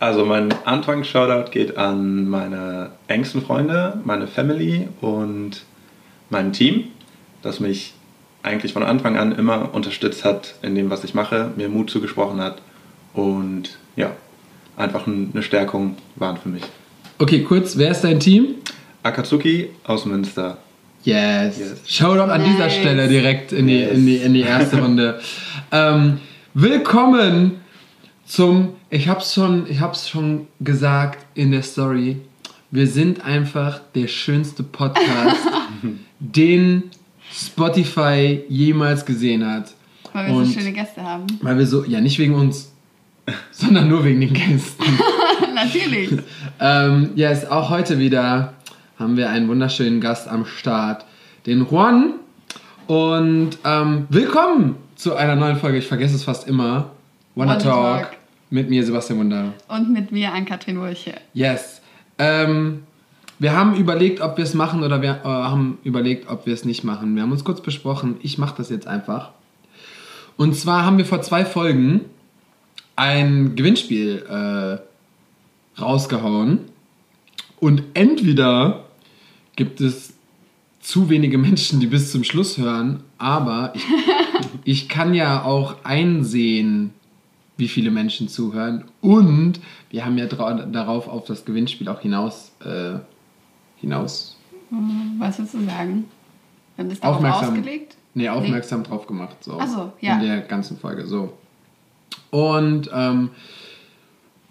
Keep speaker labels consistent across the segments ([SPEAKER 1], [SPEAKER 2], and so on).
[SPEAKER 1] Also mein Anfangs-Shoutout geht an meine engsten Freunde, meine Family und mein Team, das mich eigentlich von Anfang an immer unterstützt hat in dem, was ich mache, mir Mut zugesprochen hat und ja, einfach eine Stärkung waren für mich.
[SPEAKER 2] Okay, kurz, wer ist dein Team?
[SPEAKER 1] Akatsuki aus Münster.
[SPEAKER 2] Yes. yes. Shoutout an dieser Stelle direkt in die, yes. in die, in die erste Runde. ähm, willkommen zum, ich hab's schon, ich hab's schon gesagt in der Story. Wir sind einfach der schönste Podcast, den Spotify jemals gesehen hat.
[SPEAKER 3] Weil wir Und so schöne Gäste haben.
[SPEAKER 2] Weil wir so, ja, nicht wegen uns, sondern nur wegen den Gästen.
[SPEAKER 3] Natürlich.
[SPEAKER 2] ähm, yes, auch heute wieder haben wir einen wunderschönen Gast am Start, den Juan. Und ähm, willkommen zu einer neuen Folge. Ich vergesse es fast immer. Wanna, Wanna Talk. Talk. Mit mir, Sebastian Wunder.
[SPEAKER 3] Und mit mir, Ann-Kathrin Wurche.
[SPEAKER 2] Yes. Ähm, wir haben überlegt, ob wir es machen oder wir äh, haben überlegt, ob wir es nicht machen. Wir haben uns kurz besprochen, ich mache das jetzt einfach. Und zwar haben wir vor zwei Folgen ein Gewinnspiel äh, rausgehauen. Und entweder gibt es zu wenige Menschen, die bis zum Schluss hören, aber ich, ich kann ja auch einsehen, wie viele Menschen zuhören. Und wir haben ja darauf auf das Gewinnspiel auch hinaus. Äh, hinaus.
[SPEAKER 3] Was willst du sagen? Dann ist darauf aufmerksam, ausgelegt?
[SPEAKER 2] Nee, aufmerksam nee. drauf gemacht. So,
[SPEAKER 3] Ach so, ja.
[SPEAKER 2] In der ganzen Folge. So. Und ähm,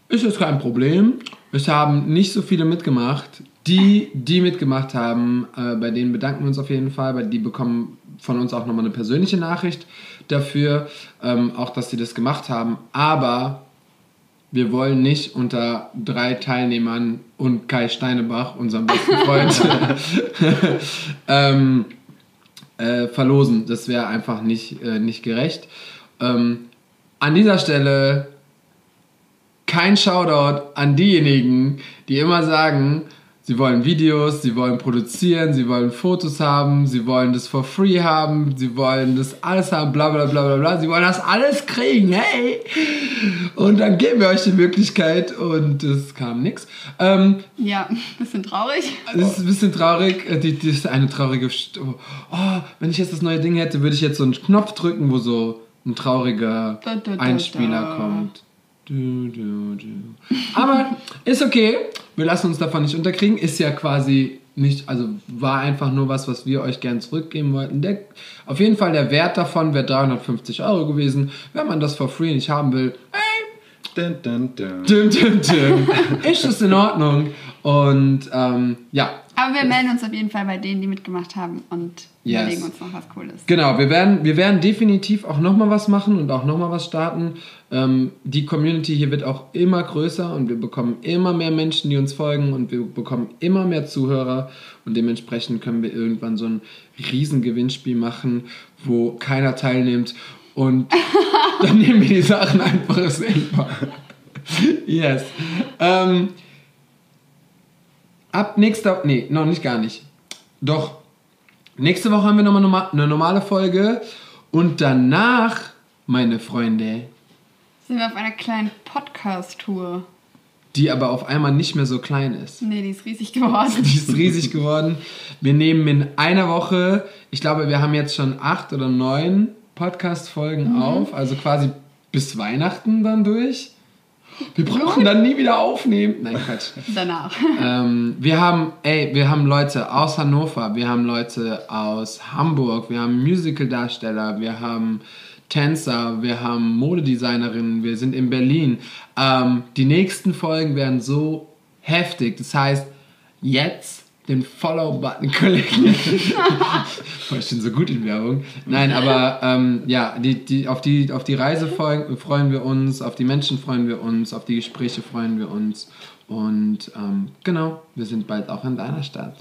[SPEAKER 2] ist jetzt kein Problem. Es haben nicht so viele mitgemacht. Die, die mitgemacht haben, äh, bei denen bedanken wir uns auf jeden Fall, weil die bekommen von uns auch nochmal eine persönliche Nachricht dafür, ähm, auch dass sie das gemacht haben. Aber wir wollen nicht unter drei Teilnehmern und Kai Steinebach, unserem besten Freund, ähm, äh, verlosen. Das wäre einfach nicht, äh, nicht gerecht. Ähm, an dieser Stelle kein Shoutout an diejenigen, die immer sagen, Sie wollen Videos, sie wollen produzieren, sie wollen Fotos haben, sie wollen das for free haben, sie wollen das alles haben, bla bla bla bla bla. Sie wollen das alles kriegen, hey! Und dann geben wir euch die Möglichkeit und es kam nichts. Ähm,
[SPEAKER 3] ja, ein bisschen traurig.
[SPEAKER 2] Das ist ein bisschen traurig. Äh, die, die ist eine traurige. St oh, wenn ich jetzt das neue Ding hätte, würde ich jetzt so einen Knopf drücken, wo so ein trauriger Einspieler kommt. Du, du, du. Aber ist okay. Wir lassen uns davon nicht unterkriegen. Ist ja quasi nicht, also war einfach nur was, was wir euch gern zurückgeben wollten. Der, auf jeden Fall der Wert davon wäre 350 Euro gewesen. Wenn man das for free nicht haben will, ey, dun, dun, dun. Dun, dun, dun. ist das in Ordnung. Und ähm, ja,
[SPEAKER 3] aber wir melden uns auf jeden Fall bei denen, die mitgemacht haben und yes. überlegen uns noch was Cooles.
[SPEAKER 2] Genau, wir werden, wir werden definitiv auch nochmal was machen und auch nochmal was starten. Ähm, die Community hier wird auch immer größer und wir bekommen immer mehr Menschen, die uns folgen und wir bekommen immer mehr Zuhörer und dementsprechend können wir irgendwann so ein Riesengewinnspiel machen, wo keiner teilnimmt und dann nehmen wir die Sachen einfach selber. yes. Ähm, ab nächster, nee, noch nicht gar nicht. Doch, nächste Woche haben wir nochmal eine normale Folge und danach, meine Freunde,
[SPEAKER 3] sind wir auf einer kleinen Podcast-Tour.
[SPEAKER 2] Die aber auf einmal nicht mehr so klein ist.
[SPEAKER 3] Nee, die ist riesig geworden.
[SPEAKER 2] Die ist riesig geworden. Wir nehmen in einer Woche, ich glaube, wir haben jetzt schon acht oder neun Podcast-Folgen mhm. auf, also quasi bis Weihnachten dann durch. Wir brauchen dann nie wieder aufnehmen. Nein, Quatsch.
[SPEAKER 3] Danach.
[SPEAKER 2] Ähm, wir haben, ey, wir haben Leute aus Hannover, wir haben Leute aus Hamburg, wir haben Musical-Darsteller, wir haben Tänzer, wir haben Modedesignerinnen, wir sind in Berlin. Ähm, die nächsten Folgen werden so heftig. Das heißt, jetzt den Follow-Button klicken. ich bin so gut in Werbung. Nein, aber ähm, ja, die, die, auf, die, auf die Reise freuen wir uns, auf die Menschen freuen wir uns, auf die Gespräche freuen wir uns. Und ähm, genau, wir sind bald auch in deiner Stadt.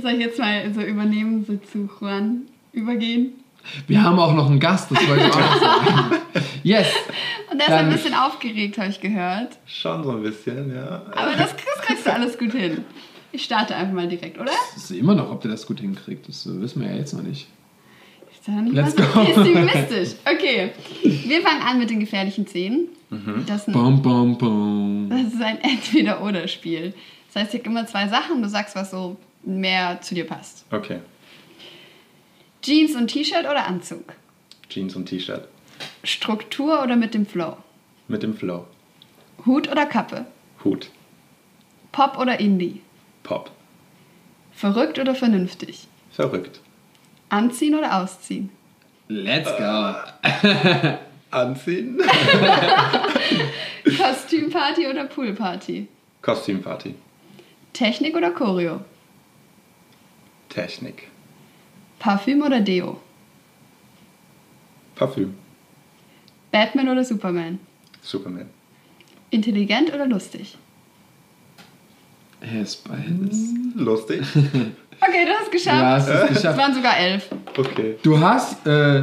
[SPEAKER 3] Soll ich jetzt mal so übernehmen, so zu Juan übergehen?
[SPEAKER 2] Wir haben auch noch einen Gast, das wollte ich auch noch sagen. Yes.
[SPEAKER 3] Und der ist ein bisschen aufgeregt, habe ich gehört.
[SPEAKER 1] Schon so ein bisschen, ja.
[SPEAKER 3] Aber das, das kriegst du alles gut hin. Ich starte einfach mal direkt, oder?
[SPEAKER 2] Das ist immer noch, ob der das gut hinkriegt. Das wissen wir ja jetzt noch nicht.
[SPEAKER 3] ist ja nicht
[SPEAKER 2] Let's
[SPEAKER 3] mal so
[SPEAKER 2] go.
[SPEAKER 3] pessimistisch. Okay, wir fangen an mit den gefährlichen Szenen.
[SPEAKER 1] Mhm.
[SPEAKER 3] Das, sind,
[SPEAKER 2] Bom, bom, bom.
[SPEAKER 3] das ist ein Entweder-Oder-Spiel. Das heißt, ich habe immer zwei Sachen, du sagst, was so mehr zu dir passt.
[SPEAKER 1] Okay.
[SPEAKER 3] Jeans und T-Shirt oder Anzug?
[SPEAKER 1] Jeans und T-Shirt.
[SPEAKER 3] Struktur oder mit dem Flow?
[SPEAKER 1] Mit dem Flow.
[SPEAKER 3] Hut oder Kappe?
[SPEAKER 1] Hut.
[SPEAKER 3] Pop oder Indie?
[SPEAKER 1] Pop.
[SPEAKER 3] Verrückt oder vernünftig?
[SPEAKER 1] Verrückt.
[SPEAKER 3] Anziehen oder ausziehen?
[SPEAKER 2] Let's go.
[SPEAKER 1] Anziehen.
[SPEAKER 3] Kostümparty oder Poolparty?
[SPEAKER 1] Kostümparty.
[SPEAKER 3] Technik oder Choreo?
[SPEAKER 1] Technik.
[SPEAKER 3] Parfüm oder Deo?
[SPEAKER 1] Parfüm.
[SPEAKER 3] Batman oder Superman?
[SPEAKER 1] Superman.
[SPEAKER 3] Intelligent oder lustig?
[SPEAKER 2] Er ist beides.
[SPEAKER 1] Lustig.
[SPEAKER 3] Okay, du hast es geschafft.
[SPEAKER 2] Ja, hast du es
[SPEAKER 3] Es
[SPEAKER 2] geschafft.
[SPEAKER 3] waren sogar elf.
[SPEAKER 1] Okay.
[SPEAKER 2] Du hast, äh,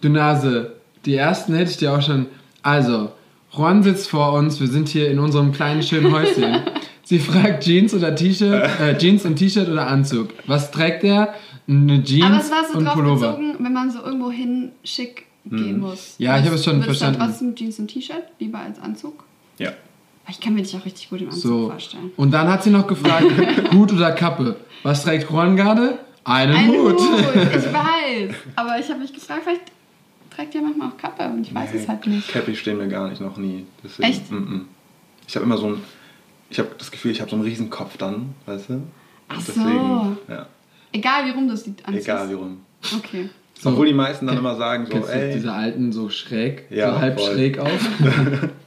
[SPEAKER 2] du Nase, die ersten hätte ich dir auch schon. Also, Juan sitzt vor uns, wir sind hier in unserem kleinen schönen Häuschen. Sie fragt Jeans oder T-Shirt, äh, Jeans und T-Shirt oder Anzug. Was trägt er? Eine Jeans
[SPEAKER 3] Aber es war so
[SPEAKER 2] und
[SPEAKER 3] drauf
[SPEAKER 2] Pullover.
[SPEAKER 3] bezogen, wenn man so irgendwo hin schick gehen muss.
[SPEAKER 2] Ja, ich habe es schon
[SPEAKER 3] du
[SPEAKER 2] verstanden.
[SPEAKER 3] trotzdem Jeans und T-Shirt lieber als Anzug?
[SPEAKER 1] Ja.
[SPEAKER 3] Ich kann mir dich auch richtig gut im Anzug
[SPEAKER 2] So.
[SPEAKER 3] vorstellen.
[SPEAKER 2] Und dann hat sie noch gefragt, Hut oder Kappe? Was trägt Juan gerade? Einen
[SPEAKER 3] Ein
[SPEAKER 2] Hut.
[SPEAKER 3] Hut, ich weiß. Aber ich habe mich gefragt, vielleicht trägt ihr manchmal auch Kappe und ich weiß es halt nicht.
[SPEAKER 1] Cappy stehen mir gar nicht noch nie. Deswegen,
[SPEAKER 3] Echt?
[SPEAKER 1] Mm -mm. Ich habe immer so ein. Ich habe das Gefühl, ich habe so einen riesen Kopf dann, weißt du?
[SPEAKER 3] Ach so.
[SPEAKER 1] Deswegen, ja.
[SPEAKER 3] Egal wie rum du es anziehst.
[SPEAKER 1] Egal wie rum.
[SPEAKER 3] Okay.
[SPEAKER 2] So.
[SPEAKER 1] Obwohl die meisten dann immer sagen so, ey.
[SPEAKER 2] diese alten so schräg,
[SPEAKER 1] Ja,
[SPEAKER 2] so halb
[SPEAKER 1] voll.
[SPEAKER 2] schräg auf?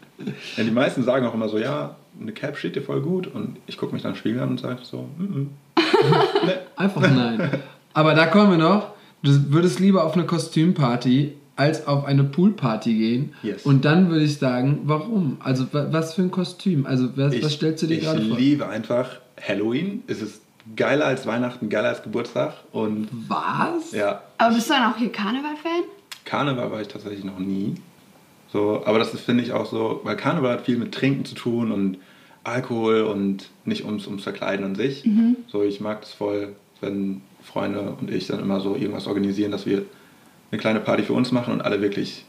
[SPEAKER 1] Ja, die meisten sagen auch immer so, ja, eine Cap steht dir voll gut. Und ich gucke mich dann im Spiegel an und sage so, mm -mm. nee.
[SPEAKER 2] Einfach nein. Aber da kommen wir noch. Du würdest lieber auf eine Kostümparty als auf eine Poolparty gehen.
[SPEAKER 1] Yes.
[SPEAKER 2] Und dann würde ich sagen, warum? Also wa- was für ein Kostüm? Also was, was stellst du dir
[SPEAKER 1] ich
[SPEAKER 2] gerade vor?
[SPEAKER 1] liebe einfach Halloween. Es ist geiler als Weihnachten, geiler als Geburtstag. Und
[SPEAKER 2] Was?
[SPEAKER 1] ja,
[SPEAKER 3] Aber bist du dann auch hier Karneval-Fan?
[SPEAKER 1] Karneval war ich tatsächlich noch nie. So, aber das ist, finde ich auch so, weil Karneval hat viel mit Trinken zu tun und Alkohol und nicht ums, ums Verkleiden an sich. So, ich mag das voll, wenn Freunde und ich dann immer so irgendwas organisieren, dass wir eine kleine Party für uns machen und alle wirklich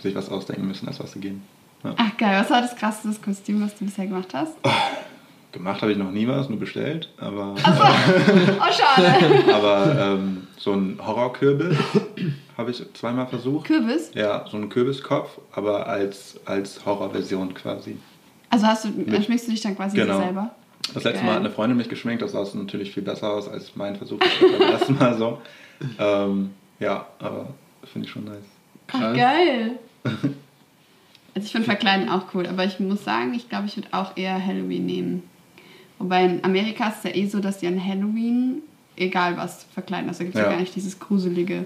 [SPEAKER 1] sich was ausdenken müssen, als was sie gehen. Ja.
[SPEAKER 3] Ach geil, was war das krasseste Kostüm, was du bisher gemacht hast?
[SPEAKER 1] Gemacht habe ich noch nie was, nur bestellt, aber,
[SPEAKER 3] Oh, schade.
[SPEAKER 1] aber ähm, so ein Horrorkürbis habe ich zweimal versucht.
[SPEAKER 3] Kürbis?
[SPEAKER 1] Ja, so ein Kürbiskopf, aber als, als Horrorversion quasi.
[SPEAKER 3] Also hast du, dann schminkst du dich dann quasi
[SPEAKER 1] Genau.
[SPEAKER 3] so selber?
[SPEAKER 1] Das letzte
[SPEAKER 3] Geil.
[SPEAKER 1] Mal hat eine Freundin mich geschminkt, das sah natürlich viel besser aus als mein Versuch das beim ersten Mal so. Ähm, ja, aber finde ich schon nice.
[SPEAKER 3] Ach,
[SPEAKER 2] Krass.
[SPEAKER 3] geil. Also ich finde Verkleiden auch cool, aber ich muss sagen, ich glaube, ich würde auch eher Halloween nehmen. Wobei in Amerika ist es ja eh so, dass die an Halloween, egal was, verkleiden. Also da gibt es ja.
[SPEAKER 1] Ja.
[SPEAKER 3] gar nicht dieses Gruselige,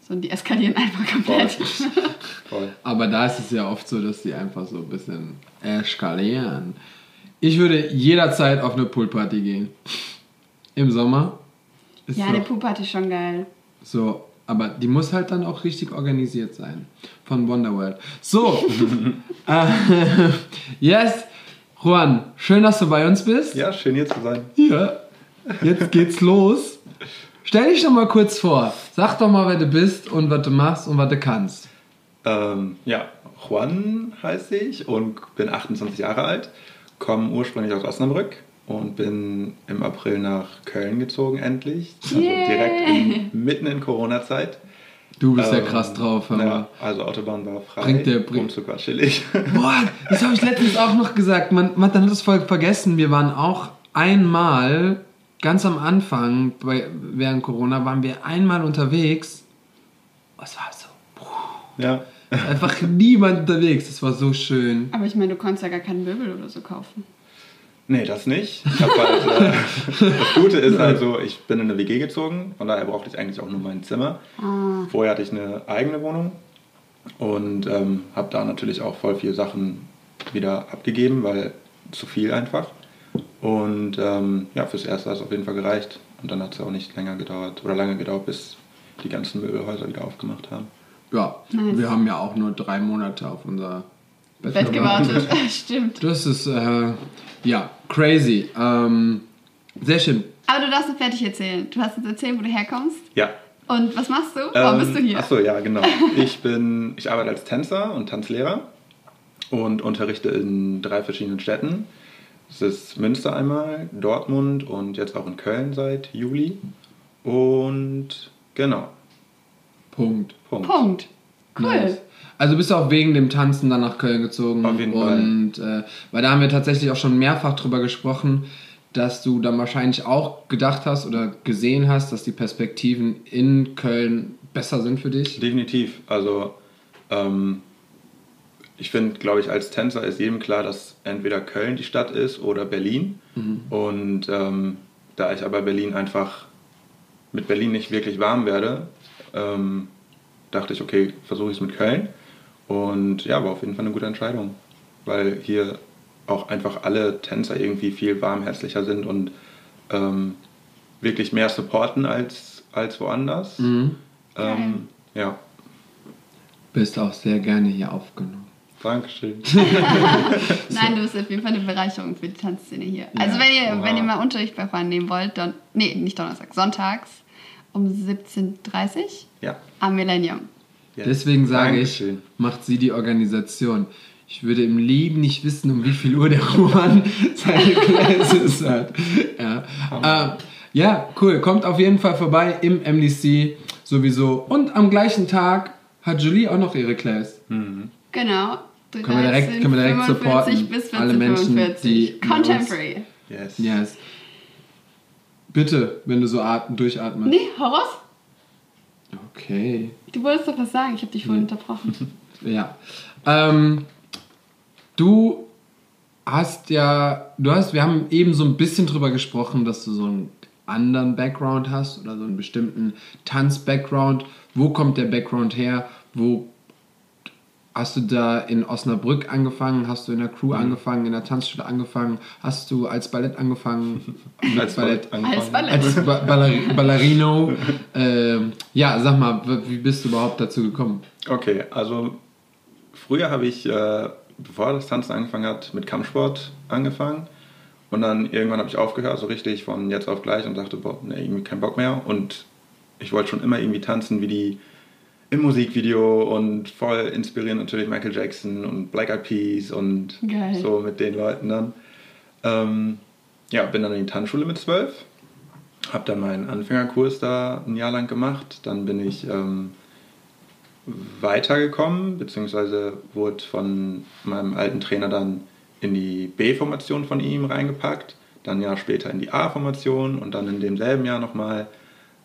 [SPEAKER 3] sondern die eskalieren einfach komplett.
[SPEAKER 1] Voll.
[SPEAKER 2] Aber da ist es ja oft so, dass die einfach so ein bisschen eskalieren. Ich würde jederzeit auf eine Poolparty gehen. Im Sommer. Ist
[SPEAKER 3] ja,
[SPEAKER 2] doch-
[SPEAKER 3] der Poolparty ist schon geil.
[SPEAKER 2] So, aber die muss halt dann auch richtig organisiert sein. Von Wonderworld. So, äh, yes, Juan, schön, dass du bei uns bist.
[SPEAKER 1] Ja, schön hier zu sein.
[SPEAKER 2] Ja, jetzt geht's los. Stell dich doch mal kurz vor. Sag doch mal, wer du bist und was du machst und was du kannst.
[SPEAKER 1] Ähm, ja, Juan heiße ich und bin 28 Jahre alt, komme ursprünglich aus Osnabrück und bin im April nach Köln gezogen endlich. Also direkt in, mitten in Corona-Zeit.
[SPEAKER 2] Du bist ja
[SPEAKER 1] Ähm,
[SPEAKER 2] krass drauf, aber.
[SPEAKER 1] Ja, also Autobahn war frei,
[SPEAKER 2] Bringt der- bringt-
[SPEAKER 1] Umzug war chillig.
[SPEAKER 2] Boah, das habe ich letztens auch noch gesagt. Man, man hat das voll vergessen. Wir waren auch einmal, ganz am Anfang, bei, während Corona, waren wir einmal unterwegs. Es war so.
[SPEAKER 1] ja.
[SPEAKER 2] Einfach niemand unterwegs. Es war so schön.
[SPEAKER 3] Aber ich meine, du konntest ja gar keinen Möbel oder so kaufen.
[SPEAKER 1] Nee, das nicht. Halt, äh, das Gute ist halt so, ich bin in eine WG gezogen, von daher brauchte ich eigentlich auch nur mein Zimmer.
[SPEAKER 3] Ah.
[SPEAKER 1] Vorher hatte ich eine eigene Wohnung und ähm, habe da natürlich auch voll viele Sachen wieder abgegeben, weil zu viel einfach. Und ähm, ja, fürs Erste hat es auf jeden Fall gereicht. Und dann hat es auch nicht länger gedauert oder lange gedauert, bis die ganzen Möbelhäuser wieder aufgemacht haben.
[SPEAKER 2] Ja,
[SPEAKER 3] Nice.
[SPEAKER 2] wir haben ja auch nur drei Monate auf unser
[SPEAKER 3] Bett gewartet. Stimmt.
[SPEAKER 2] Das ist, äh, ja, crazy. Ähm, sehr schön.
[SPEAKER 3] Aber du darfst noch fertig erzählen. Du hast uns erzählt, wo du herkommst.
[SPEAKER 1] Ja,
[SPEAKER 3] Und was machst du? Warum
[SPEAKER 1] Ähm,
[SPEAKER 3] bist du hier?
[SPEAKER 1] Achso, ja, genau. Ich bin, ich arbeite als Tänzer und Tanzlehrer und unterrichte in drei verschiedenen Städten. Es ist Münster einmal, Dortmund und jetzt auch in Köln seit Juli. Und genau,
[SPEAKER 2] Punkt.
[SPEAKER 1] Punkt.
[SPEAKER 3] Punkt. Cool.
[SPEAKER 2] Nice. Also bist du auch wegen dem Tanzen dann nach Köln gezogen.
[SPEAKER 1] Auf jeden Fall.
[SPEAKER 2] und, Äh, weil da haben wir tatsächlich auch schon mehrfach drüber gesprochen, dass du dann wahrscheinlich auch gedacht hast oder gesehen hast, dass die Perspektiven in Köln besser sind für dich.
[SPEAKER 1] Definitiv. Also ähm, ich finde, glaube ich, als Tänzer ist jedem klar, dass entweder Köln die Stadt ist oder Berlin. Und ähm, da ich aber Berlin einfach mit Berlin nicht wirklich warm werde, ähm, dachte ich, okay, versuche ich es mit Köln. Und ja, war auf jeden Fall eine gute Entscheidung, weil hier auch einfach alle Tänzer irgendwie viel warmherzlicher sind und ähm, wirklich mehr supporten als, als woanders.
[SPEAKER 2] Mhm.
[SPEAKER 1] Ähm, ja,
[SPEAKER 2] Bist auch sehr gerne hier aufgenommen.
[SPEAKER 1] Dankeschön.
[SPEAKER 3] Nein, du bist auf jeden Fall eine Bereicherung für die Tanzszene hier. Also wenn ihr,
[SPEAKER 1] wow.
[SPEAKER 3] wenn ihr mal Unterricht bei Juan nehmen wollt, dann, nee, nicht Donnerstag, sonntags um 17.30 Uhr
[SPEAKER 1] Ja.
[SPEAKER 3] am Millennium.
[SPEAKER 1] ja.
[SPEAKER 2] Deswegen sage ich,
[SPEAKER 1] Dankeschön.
[SPEAKER 2] macht sie die Organisation. Ich würde im Leben nicht wissen, um wie viel Uhr der Juan seine Classes hat. Ja. Äh, ja, cool. Kommt auf jeden Fall vorbei im MDC sowieso. Und am gleichen Tag hat Julie auch noch ihre Class.
[SPEAKER 3] Genau.
[SPEAKER 2] Können wir direkt- können wir direkt
[SPEAKER 3] 13:45
[SPEAKER 2] supporten.
[SPEAKER 3] bis
[SPEAKER 2] Alle Menschen,
[SPEAKER 3] 14:45.
[SPEAKER 2] die
[SPEAKER 3] Contemporary.
[SPEAKER 1] Yes.
[SPEAKER 2] Yes. Bitte, wenn du so atmen, durchatmest.
[SPEAKER 3] Nee, Horus?
[SPEAKER 2] Okay.
[SPEAKER 3] Du wolltest doch was sagen, ich habe dich vorhin unterbrochen.
[SPEAKER 2] Ja. Ähm, du hast ja, du hast, wir haben eben so ein bisschen drüber gesprochen, dass du so einen anderen Background hast oder so einen bestimmten Tanz-Background. Wo kommt der Background her? Wo hast du da in Osnabrück angefangen? Hast du in der Crew angefangen, in der Tanzschule angefangen? Hast du als Ballett angefangen?
[SPEAKER 1] Als Ballett angefangen.
[SPEAKER 3] Als Ballett.
[SPEAKER 2] Als ba Balleri Ballerino. ähm, ja, sag mal, wie bist du überhaupt dazu gekommen?
[SPEAKER 1] Okay, also früher habe ich, äh, bevor das Tanzen angefangen hat, mit Kampfsport angefangen. Und dann irgendwann habe ich aufgehört, so richtig von jetzt auf gleich und dachte, boah, nee, irgendwie kein Bock mehr. Und ich wollte schon immer irgendwie tanzen wie die im Musikvideo und voll inspirieren natürlich Michael Jackson und Black Eyed Peas und
[SPEAKER 3] Geil.
[SPEAKER 1] so mit den Leuten dann. Ähm, ja, bin dann in die Tanzschule mit zwölf, habe dann meinen Anfängerkurs da ein Jahr lang gemacht. Dann bin ich ähm, weitergekommen, beziehungsweise wurde von meinem alten Trainer dann in die B-Formation von ihm reingepackt, dann ein Jahr später in die A-Formation und dann in demselben Jahr nochmal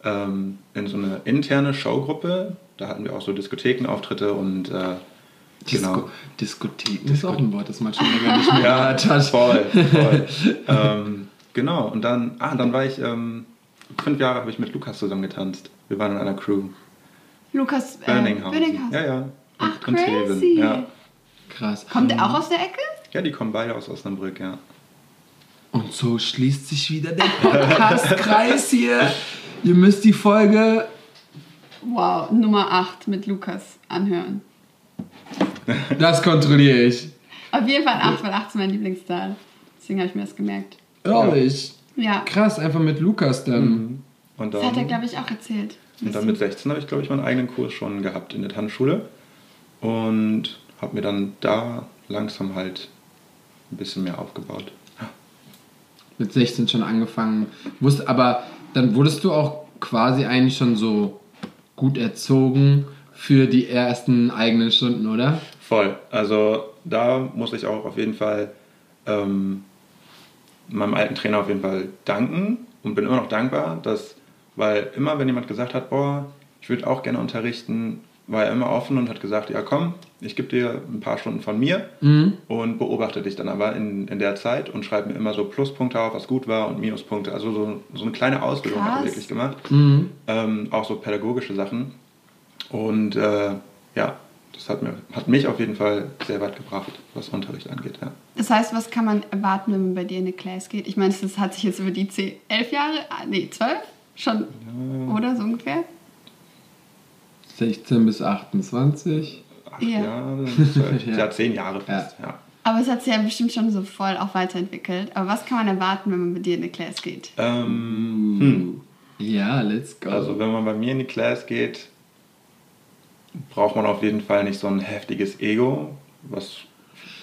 [SPEAKER 1] ähm, in so eine interne Showgruppe. Da hatten wir auch so Diskothekenauftritte und äh,
[SPEAKER 2] Disco
[SPEAKER 1] genau.
[SPEAKER 2] Diskotheken ist auch ein Wort, das man schon länger nicht mehr gehört hat.
[SPEAKER 1] voll, voll. ähm, genau, und dann, ah, dann war ich, ähm, fünf Jahre habe ich mit Lukas zusammen getanzt. Wir waren in einer Crew.
[SPEAKER 3] Lukas äh,
[SPEAKER 1] Birninghausen.
[SPEAKER 3] Birninghausen.
[SPEAKER 1] Ja, ja. Und,
[SPEAKER 3] Ach,
[SPEAKER 1] und
[SPEAKER 3] crazy.
[SPEAKER 1] Ja.
[SPEAKER 2] Krass.
[SPEAKER 3] Kommt der auch aus der Ecke?
[SPEAKER 1] ja, die kommen beide aus Osnabrück, ja.
[SPEAKER 2] Und so schließt sich wieder der Podcast-Kreis hier. Ihr müsst die Folge.
[SPEAKER 3] Wow, Nummer 8 mit Lukas anhören.
[SPEAKER 2] Das kontrolliere ich.
[SPEAKER 3] Auf jeden Fall 8, weil 8 ist mein Lieblingszahl. Deswegen habe ich mir das gemerkt.
[SPEAKER 2] Ehrlich.
[SPEAKER 3] Ja,
[SPEAKER 2] Krass, einfach mit Lukas dann.
[SPEAKER 1] Und
[SPEAKER 3] das hat er,
[SPEAKER 1] dann,
[SPEAKER 3] glaube ich, auch erzählt.
[SPEAKER 1] und dann mit 16 habe ich, glaube ich, meinen eigenen Kurs schon gehabt in der Tanzschule. Und habe mir dann da langsam halt ein bisschen mehr aufgebaut.
[SPEAKER 2] Mit 16 schon angefangen. Wusst, aber dann wurdest du auch quasi eigentlich schon so gut erzogen für die ersten eigenen Stunden, oder?
[SPEAKER 1] Voll. Also da muss ich auch auf jeden Fall ähm, meinem alten Trainer auf jeden Fall danken und bin immer noch dankbar, dass, weil immer, wenn jemand gesagt hat, boah, ich würde auch gerne unterrichten, war er immer offen und hat gesagt, ja komm, ich gebe dir ein paar Stunden von mir und beobachte dich dann aber in, in der Zeit und schreibe mir immer so Pluspunkte auf, was gut war und Minuspunkte. Also so, so eine kleine Ausbildung hat er
[SPEAKER 3] Krass.
[SPEAKER 1] wirklich gemacht.
[SPEAKER 2] Mhm.
[SPEAKER 1] Ähm, auch so pädagogische Sachen. Und äh, ja, das hat, mir, hat mich auf jeden Fall sehr weit gebracht, was Unterricht angeht. Ja.
[SPEAKER 3] Das heißt, was kann man erwarten, wenn man bei dir in eine Class geht? Ich meine, das hat sich jetzt über die 10, 11 Jahre, ah, nee, 12 schon, oder so ungefähr?
[SPEAKER 2] 16 bis 28.
[SPEAKER 1] Acht
[SPEAKER 3] Ja.
[SPEAKER 1] Jahre, zwölf,
[SPEAKER 2] Ja.
[SPEAKER 1] ja. zehn Jahre fast. Ja.
[SPEAKER 3] Aber es hat sich ja bestimmt schon so voll auch weiterentwickelt. Aber was kann man erwarten, wenn man bei dir in eine Class geht?
[SPEAKER 1] Ähm, hm.
[SPEAKER 2] Ja, let's go.
[SPEAKER 1] Also wenn man bei mir in die Class geht, braucht man auf jeden Fall nicht so ein heftiges Ego, was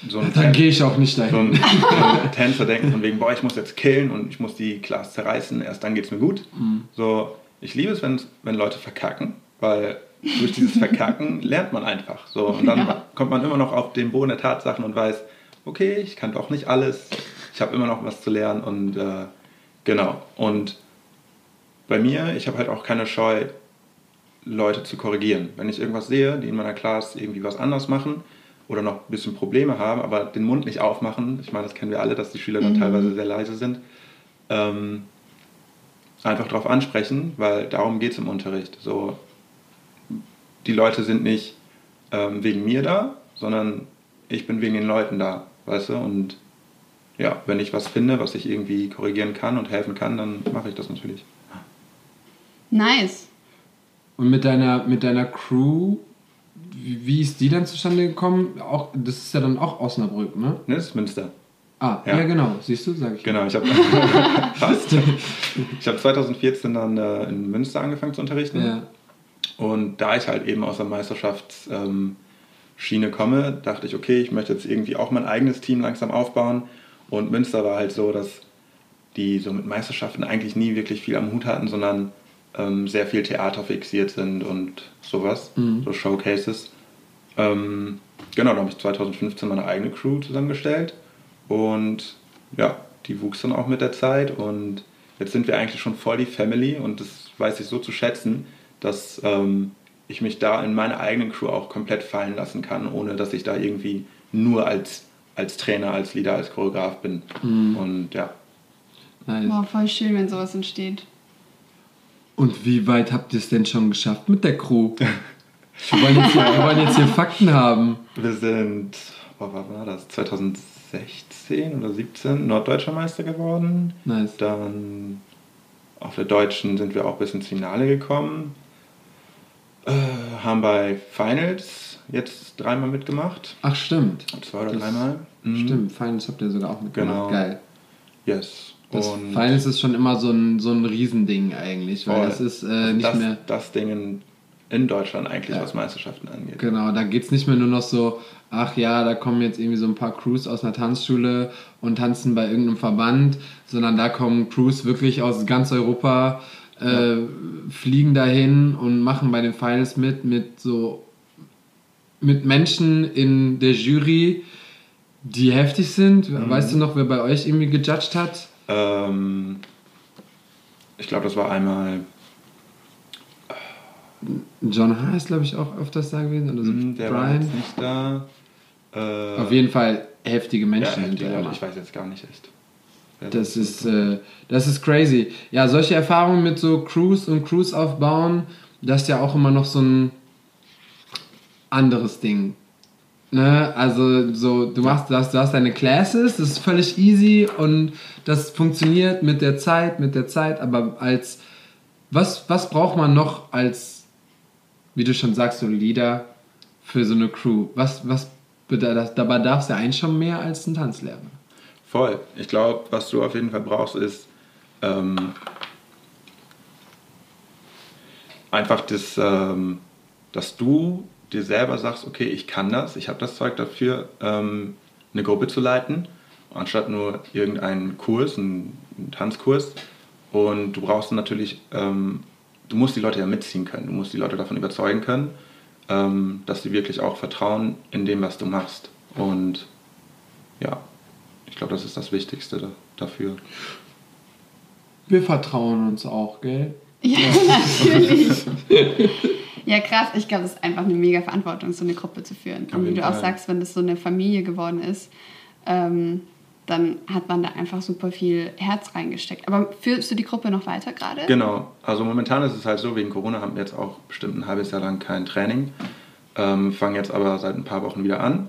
[SPEAKER 1] so ein,
[SPEAKER 2] Dann gehe ich auch nicht
[SPEAKER 1] so
[SPEAKER 2] dahin.
[SPEAKER 1] ein, so ein Tänzer denkt von wegen, boah, ich muss jetzt killen und ich muss die Class zerreißen, erst dann geht's mir gut.
[SPEAKER 2] Mhm.
[SPEAKER 1] So, ich liebe es, wenn, wenn Leute verkacken, weil durch dieses Verkacken lernt man einfach. So, und dann
[SPEAKER 3] Ja.
[SPEAKER 1] kommt man immer noch auf den Boden der Tatsachen und weiß, okay, ich kann doch nicht alles, ich habe immer noch was zu lernen und äh, genau. Und bei mir, ich habe halt auch keine Scheu, Leute zu korrigieren. Wenn ich irgendwas sehe, die in meiner Class irgendwie was anders machen oder noch ein bisschen Probleme haben, aber den Mund nicht aufmachen, ich meine, das kennen wir alle, dass die Schüler dann teilweise sehr leise sind, ähm, einfach darauf ansprechen, weil darum geht es im Unterricht. So, die Leute sind nicht ähm, wegen mir da, sondern ich bin wegen den Leuten da, weißt du? Und ja, wenn ich was finde, was ich irgendwie korrigieren kann und helfen kann, dann mache ich das natürlich.
[SPEAKER 3] Nice.
[SPEAKER 2] Und mit deiner, mit deiner Crew, wie, ist die dann zustande gekommen? Auch, das ist ja dann auch Osnabrück, ne?
[SPEAKER 1] Ne, das ist Münster.
[SPEAKER 2] Ah, ja,
[SPEAKER 1] Ja.
[SPEAKER 2] genau. Siehst du, sag ich.
[SPEAKER 1] Genau, ich habe fast. Ich habe 2014 dann äh, in Münster angefangen zu unterrichten.
[SPEAKER 2] Ja.
[SPEAKER 1] Und da ich halt eben aus der Meisterschaftsschiene ähm, komme, dachte ich, okay, ich möchte jetzt irgendwie auch mein eigenes Team langsam aufbauen. Und Münster war halt so, dass die so mit Meisterschaften eigentlich nie wirklich viel am Hut hatten, sondern ähm, sehr viel Theater fixiert sind und sowas,
[SPEAKER 2] Mhm.
[SPEAKER 1] so Showcases. Ähm, genau, da habe ich 2015 meine eigene Crew zusammengestellt und ja, die wuchs dann auch mit der Zeit und jetzt sind wir eigentlich schon voll die Family und das weiß ich so zu schätzen, dass ähm, ich mich da in meine eigenen Crew auch komplett fallen lassen kann, ohne dass ich da irgendwie nur als, als Trainer, als Leader, als Choreograf bin. Und ja,
[SPEAKER 2] Nice.
[SPEAKER 3] Boah, voll schön, wenn sowas entsteht.
[SPEAKER 2] Und wie weit habt ihr es denn schon geschafft mit der Crew? Wir wollen jetzt hier, wir wollen jetzt hier Fakten haben.
[SPEAKER 1] wir sind, boah, was war das, 2016 oder 17 Norddeutscher Meister geworden.
[SPEAKER 2] Nice.
[SPEAKER 1] Dann auf der Deutschen sind wir auch bis ins Finale gekommen. Äh, haben bei Finals jetzt dreimal mitgemacht.
[SPEAKER 2] Ach, stimmt.
[SPEAKER 1] Zwei oder
[SPEAKER 2] Das-
[SPEAKER 1] dreimal. Mhm.
[SPEAKER 2] Stimmt, Finals habt ihr sogar auch mitgemacht.
[SPEAKER 1] Genau.
[SPEAKER 2] Geil.
[SPEAKER 1] Yes.
[SPEAKER 2] Das
[SPEAKER 1] Und
[SPEAKER 2] Finals ist schon immer so ein, so ein Riesending eigentlich, weil
[SPEAKER 1] voll.
[SPEAKER 2] das ist äh,
[SPEAKER 1] Also
[SPEAKER 2] nicht
[SPEAKER 1] das,
[SPEAKER 2] mehr.
[SPEAKER 1] das Ding in, in Deutschland eigentlich,
[SPEAKER 2] Ja.
[SPEAKER 1] was Meisterschaften angeht.
[SPEAKER 2] Genau, da geht es nicht mehr nur noch so, ach ja, da kommen jetzt irgendwie so ein paar Crews aus einer Tanzschule und tanzen bei irgendeinem Verband, sondern da kommen Crews wirklich aus ganz Europa, äh, fliegen dahin und machen bei den Finals mit, mit so mit Menschen in der Jury, die heftig sind.
[SPEAKER 1] Mhm.
[SPEAKER 2] Weißt du noch, wer bei euch irgendwie gejudged hat?
[SPEAKER 1] Ähm, ich glaube, das war einmal
[SPEAKER 2] John H. ist, glaube ich, auch öfters da gewesen. Oder so
[SPEAKER 1] hm, der war
[SPEAKER 2] Brian.
[SPEAKER 1] jetzt nicht da. Äh,
[SPEAKER 2] Auf jeden Fall heftige Menschen
[SPEAKER 1] heftige
[SPEAKER 2] ja immer.
[SPEAKER 1] Ich weiß jetzt gar nicht echt.
[SPEAKER 2] Das ist, äh, das ist crazy. Ja, solche Erfahrungen mit so Crews und Crews aufbauen, das ist ja auch immer noch so ein anderes Ding. Ne? Also so, du machst das, du hast deine Classes, das ist völlig easy und das funktioniert mit der Zeit, mit der Zeit, aber als was, was braucht man noch als, wie du schon sagst, so Leader für so eine Crew? Was, was dabei darf es ja eigentlich schon mehr als ein Tanzlehrer.
[SPEAKER 1] Voll. Ich glaube, was du auf jeden Fall brauchst, ist ähm, einfach das, ähm, dass du dir selber sagst, okay, ich kann das, ich habe das Zeug dafür, ähm, eine Gruppe zu leiten, anstatt nur irgendeinen Kurs, einen, einen Tanzkurs. Und du brauchst natürlich, ähm, du musst die Leute ja mitziehen können, du musst die Leute davon überzeugen können, ähm, dass sie wirklich auch vertrauen in dem, was du machst. Und ja, ich glaube, das ist das Wichtigste da, dafür.
[SPEAKER 2] Wir vertrauen uns auch, gell?
[SPEAKER 3] Ja, natürlich. ja, krass. Ich glaube, das ist einfach eine mega Verantwortung, so eine Gruppe zu führen. Und wie du auch sagst, wenn das so eine Familie geworden ist, ähm, dann hat man da einfach super viel Herz reingesteckt. Aber führst du die Gruppe noch weiter gerade?
[SPEAKER 1] Genau, also momentan ist es halt so, wegen Corona haben wir jetzt auch bestimmt ein halbes Jahr lang kein Training, ähm, fangen jetzt aber seit ein paar Wochen wieder an.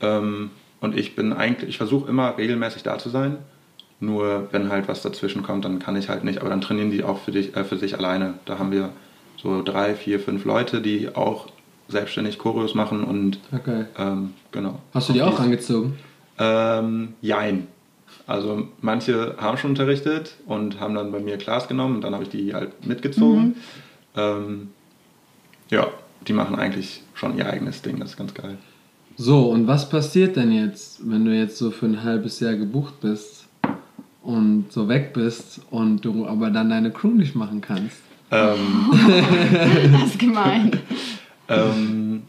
[SPEAKER 1] Ähm, und ich bin eigentlich, ich versuche immer regelmäßig da zu sein. Nur wenn halt was dazwischen kommt, dann kann ich halt nicht. Aber dann trainieren die auch für, dich, äh, für sich alleine. Da haben wir so drei, vier, fünf Leute, die auch selbstständig Choreos machen und
[SPEAKER 2] Okay.
[SPEAKER 1] ähm, genau.
[SPEAKER 2] Hast du die auch angezogen?
[SPEAKER 1] Ähm, jein. Also manche haben schon unterrichtet und haben dann bei mir Class genommen und dann habe ich die halt mitgezogen. Ähm, ja, die machen eigentlich schon ihr eigenes Ding, das ist ganz geil.
[SPEAKER 2] So, und was passiert denn jetzt, wenn du jetzt so für ein halbes Jahr gebucht bist und so weg bist und du aber dann deine Crew nicht machen kannst?
[SPEAKER 1] Ähm,
[SPEAKER 3] Das ist gemein.
[SPEAKER 1] ähm,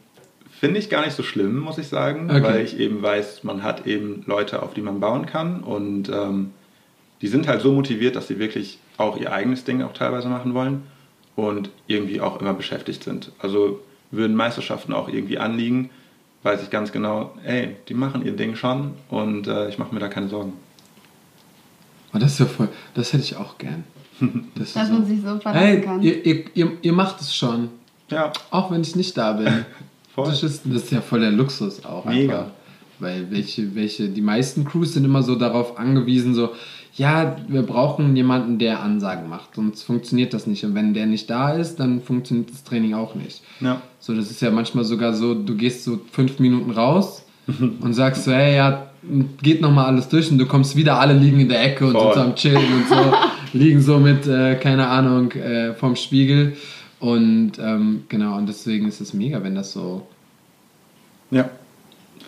[SPEAKER 1] Finde ich gar nicht so schlimm, muss ich sagen,
[SPEAKER 2] Okay.
[SPEAKER 1] weil ich eben weiß, man hat eben Leute, auf die man bauen kann und ähm, die sind halt so motiviert, dass sie wirklich auch ihr eigenes Ding auch teilweise machen wollen und irgendwie auch immer beschäftigt sind. Also würden Meisterschaften auch irgendwie anliegen, weiß ich ganz genau, ey, die machen ihr Ding schon und äh, ich mache mir da keine Sorgen.
[SPEAKER 2] Oh, das ist ja voll, das hätte ich auch gern. Das
[SPEAKER 3] Dass
[SPEAKER 2] so,
[SPEAKER 3] man sich so verlassen
[SPEAKER 2] hey,
[SPEAKER 3] kann.
[SPEAKER 2] ihr, ihr, ihr, ihr macht es schon,
[SPEAKER 1] Ja,
[SPEAKER 2] auch wenn ich nicht da bin.
[SPEAKER 1] voll.
[SPEAKER 2] Das ist, das ist ja voll der Luxus auch.
[SPEAKER 1] Mega.
[SPEAKER 2] Einfach. Weil welche, welche, die meisten Crews sind immer so darauf angewiesen, so, ja, wir brauchen jemanden, der Ansagen macht, sonst funktioniert das nicht. Und wenn der nicht da ist, dann funktioniert das Training auch nicht.
[SPEAKER 1] Ja.
[SPEAKER 2] So, das ist ja manchmal sogar so, du gehst so fünf Minuten raus und sagst so, hey, ja, geht nochmal alles durch und du kommst wieder, alle liegen in der Ecke und
[SPEAKER 1] Voll.
[SPEAKER 2] sind so am Chillen und so, liegen so mit, äh, keine Ahnung, äh, vorm Spiegel. Und ähm, genau, und deswegen ist es mega, wenn das so.
[SPEAKER 1] Ja,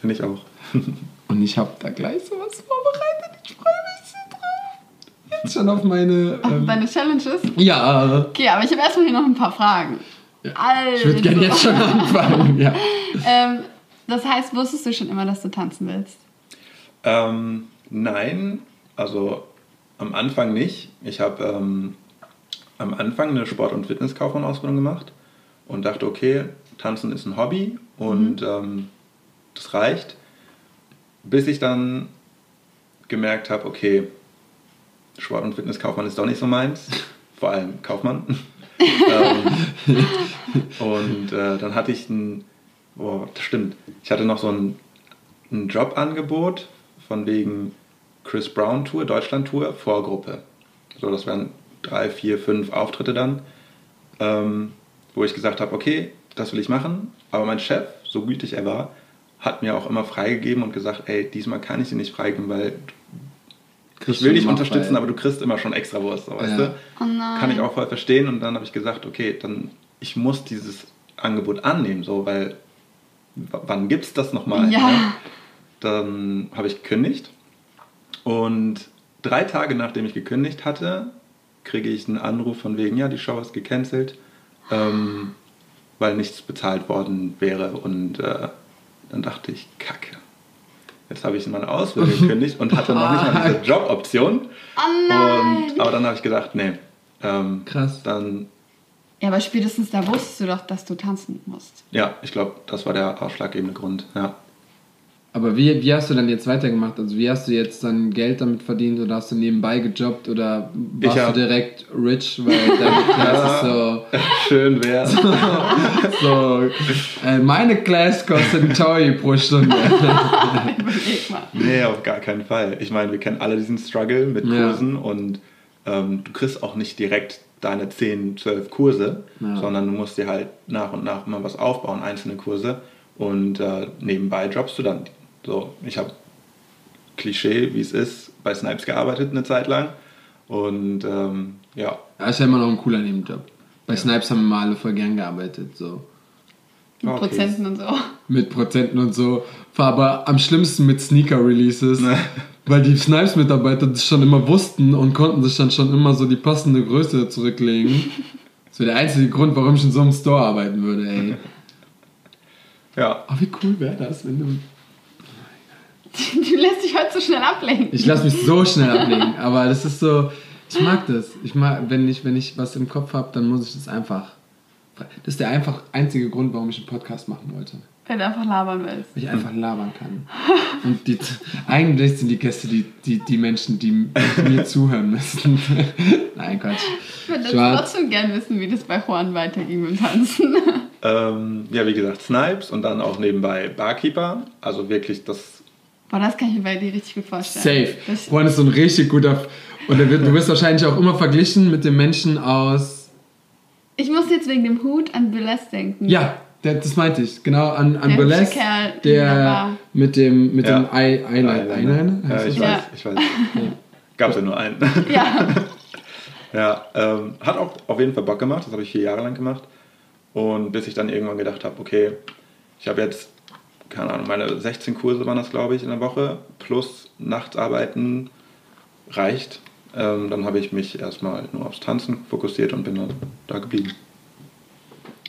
[SPEAKER 1] finde ich auch.
[SPEAKER 2] Und ich habe da gleich sowas vorbereitet. Ich freue mich so drauf. Jetzt schon auf meine.
[SPEAKER 3] Ach,
[SPEAKER 2] Ähm,
[SPEAKER 3] Deine Challenges?
[SPEAKER 2] ja,
[SPEAKER 3] Okay, aber ich habe erstmal hier noch ein paar Fragen. Also,
[SPEAKER 2] ich würde gerne jetzt schon anfangen. Ja.
[SPEAKER 3] ähm, das heißt, wusstest du schon immer, dass du tanzen willst?
[SPEAKER 1] Ähm, nein, also am Anfang nicht. Ich habe ähm, am Anfang eine Sport- und Fitnesskaufmann-Ausbildung gemacht und dachte, okay, Tanzen ist ein Hobby und ähm, das reicht. Bis ich dann gemerkt habe, okay, Sport- und Fitnesskaufmann ist doch nicht so meins, vor allem Kaufmann. ähm, und äh, dann hatte ich ein, boah, das stimmt, ich hatte noch so ein, ein Jobangebot von wegen Chris Brown Tour, Deutschland Tour, Vorgruppe. So, das wären drei, vier, fünf Auftritte dann, ähm, wo ich gesagt habe, okay, das will ich machen. Aber mein Chef, so gütig er war, hat mir auch immer freigegeben und gesagt, ey, diesmal kann ich dir nicht freigeben, weil ich will dich unterstützen, aber du kriegst immer schon extra Wurst, so, weißt
[SPEAKER 2] Ja.
[SPEAKER 1] du?
[SPEAKER 3] Oh nein.
[SPEAKER 1] Kann ich auch voll verstehen. Und dann habe ich gesagt, okay, dann ich muss dieses Angebot annehmen, so, weil wann gibt's das nochmal?
[SPEAKER 3] Ja.
[SPEAKER 1] Ne? Dann habe ich gekündigt und drei Tage nachdem ich gekündigt hatte, kriege ich einen Anruf von wegen, ja, die Show ist gecancelt, ähm, weil nichts bezahlt worden wäre. Und äh, dann dachte ich, kacke. Jetzt habe ich meine Ausbildung gekündigt und hatte noch nicht mal diese Joboption.
[SPEAKER 3] Oh nein.
[SPEAKER 1] Und, aber dann habe ich gedacht, nee. Ähm,
[SPEAKER 2] Krass.
[SPEAKER 1] Dann,
[SPEAKER 3] ja, aber spätestens da wusstest du doch, dass du tanzen musst.
[SPEAKER 1] ja, ich glaube, das war der ausschlaggebende Grund. Ja.
[SPEAKER 2] Aber wie, wie hast du dann jetzt weitergemacht? Also wie hast du jetzt dann Geld damit verdient oder hast du nebenbei gejobbt oder warst
[SPEAKER 1] Ich hab-
[SPEAKER 2] du direkt rich? Weil dann heißt es so,
[SPEAKER 1] Schön wär's.
[SPEAKER 2] so äh, meine Class kostet ein Toy pro Stunde.
[SPEAKER 3] Überleg mal.
[SPEAKER 1] nee, auf gar keinen Fall. Ich meine, wir kennen alle diesen Struggle mit
[SPEAKER 2] Ja.
[SPEAKER 1] Kursen und ähm, du kriegst auch nicht direkt deine 10, 12 Kurse,
[SPEAKER 2] Ja.
[SPEAKER 1] sondern du musst dir halt nach und nach immer was aufbauen, einzelne Kurse. Und äh, nebenbei jobbst du dann. So, ich habe Klischee, wie es ist, bei Snipes gearbeitet eine Zeit lang. Und ähm, ja,
[SPEAKER 2] Ja, ist ja immer noch ein cooler Nebenjob. Bei Snipes haben wir mal alle voll gern gearbeitet, so.
[SPEAKER 3] Mit
[SPEAKER 1] Okay.
[SPEAKER 3] Prozenten und so.
[SPEAKER 2] Mit Prozenten und so. War aber am schlimmsten mit Sneaker-Releases. Weil die Snipes-Mitarbeiter das schon immer wussten und konnten sich dann schon immer so die passende Größe zurücklegen. Das wäre der einzige Grund, warum ich in so einem Store arbeiten würde, ey.
[SPEAKER 1] ja,
[SPEAKER 2] Oh, wie cool wäre das, wenn du.
[SPEAKER 3] Du lässt dich heute so schnell ablenken.
[SPEAKER 2] Ich lasse mich so schnell ablenken, aber das ist so. Ich mag das. Ich mag, wenn ich, wenn ich was im Kopf habe, dann muss ich das einfach. Das ist der einfach einzige Grund, warum ich einen Podcast machen wollte.
[SPEAKER 3] Wenn du einfach labern willst.
[SPEAKER 2] Weil ich einfach labern kann. Und die, eigentlich sind die Gäste die, die, die Menschen, die mir zuhören müssen. Nein, Quatsch.
[SPEAKER 3] Ich würde trotzdem gern wissen, wie das bei Juan weiterging mit Tanzen.
[SPEAKER 1] ähm, ja, wie gesagt, Snipes und dann auch nebenbei Barkeeper. Also wirklich das
[SPEAKER 3] Boah, das kann ich mir bei dir richtig gut vorstellen.
[SPEAKER 2] Safe.
[SPEAKER 3] Das,
[SPEAKER 2] Juan ist so ein richtig guter. Und wird, du wirst wahrscheinlich auch immer verglichen mit dem Menschen aus.
[SPEAKER 3] ich muss jetzt wegen dem Hut an Burlesque denken.
[SPEAKER 2] Ja, der, das meinte ich, genau, an, an
[SPEAKER 3] Der
[SPEAKER 2] Burlesque,
[SPEAKER 3] Kerl
[SPEAKER 2] der mit dem, mit
[SPEAKER 1] Ja.
[SPEAKER 2] dem Eye, Eyeliner. Eyeliner?
[SPEAKER 1] Ja, ich
[SPEAKER 2] das?
[SPEAKER 1] weiß,
[SPEAKER 3] Ja.
[SPEAKER 1] ich weiß. Gab ja nur einen.
[SPEAKER 3] Ja.
[SPEAKER 1] Ja, ähm, hat auch auf jeden Fall Bock gemacht. Das habe ich vier Jahre lang gemacht. Und bis ich dann irgendwann gedacht habe, okay, ich habe jetzt, keine Ahnung, meine 16 Kurse waren das, glaube ich, in der Woche, plus Nachtarbeiten reicht. Ähm, dann habe ich mich erstmal nur aufs Tanzen fokussiert und bin dann da geblieben.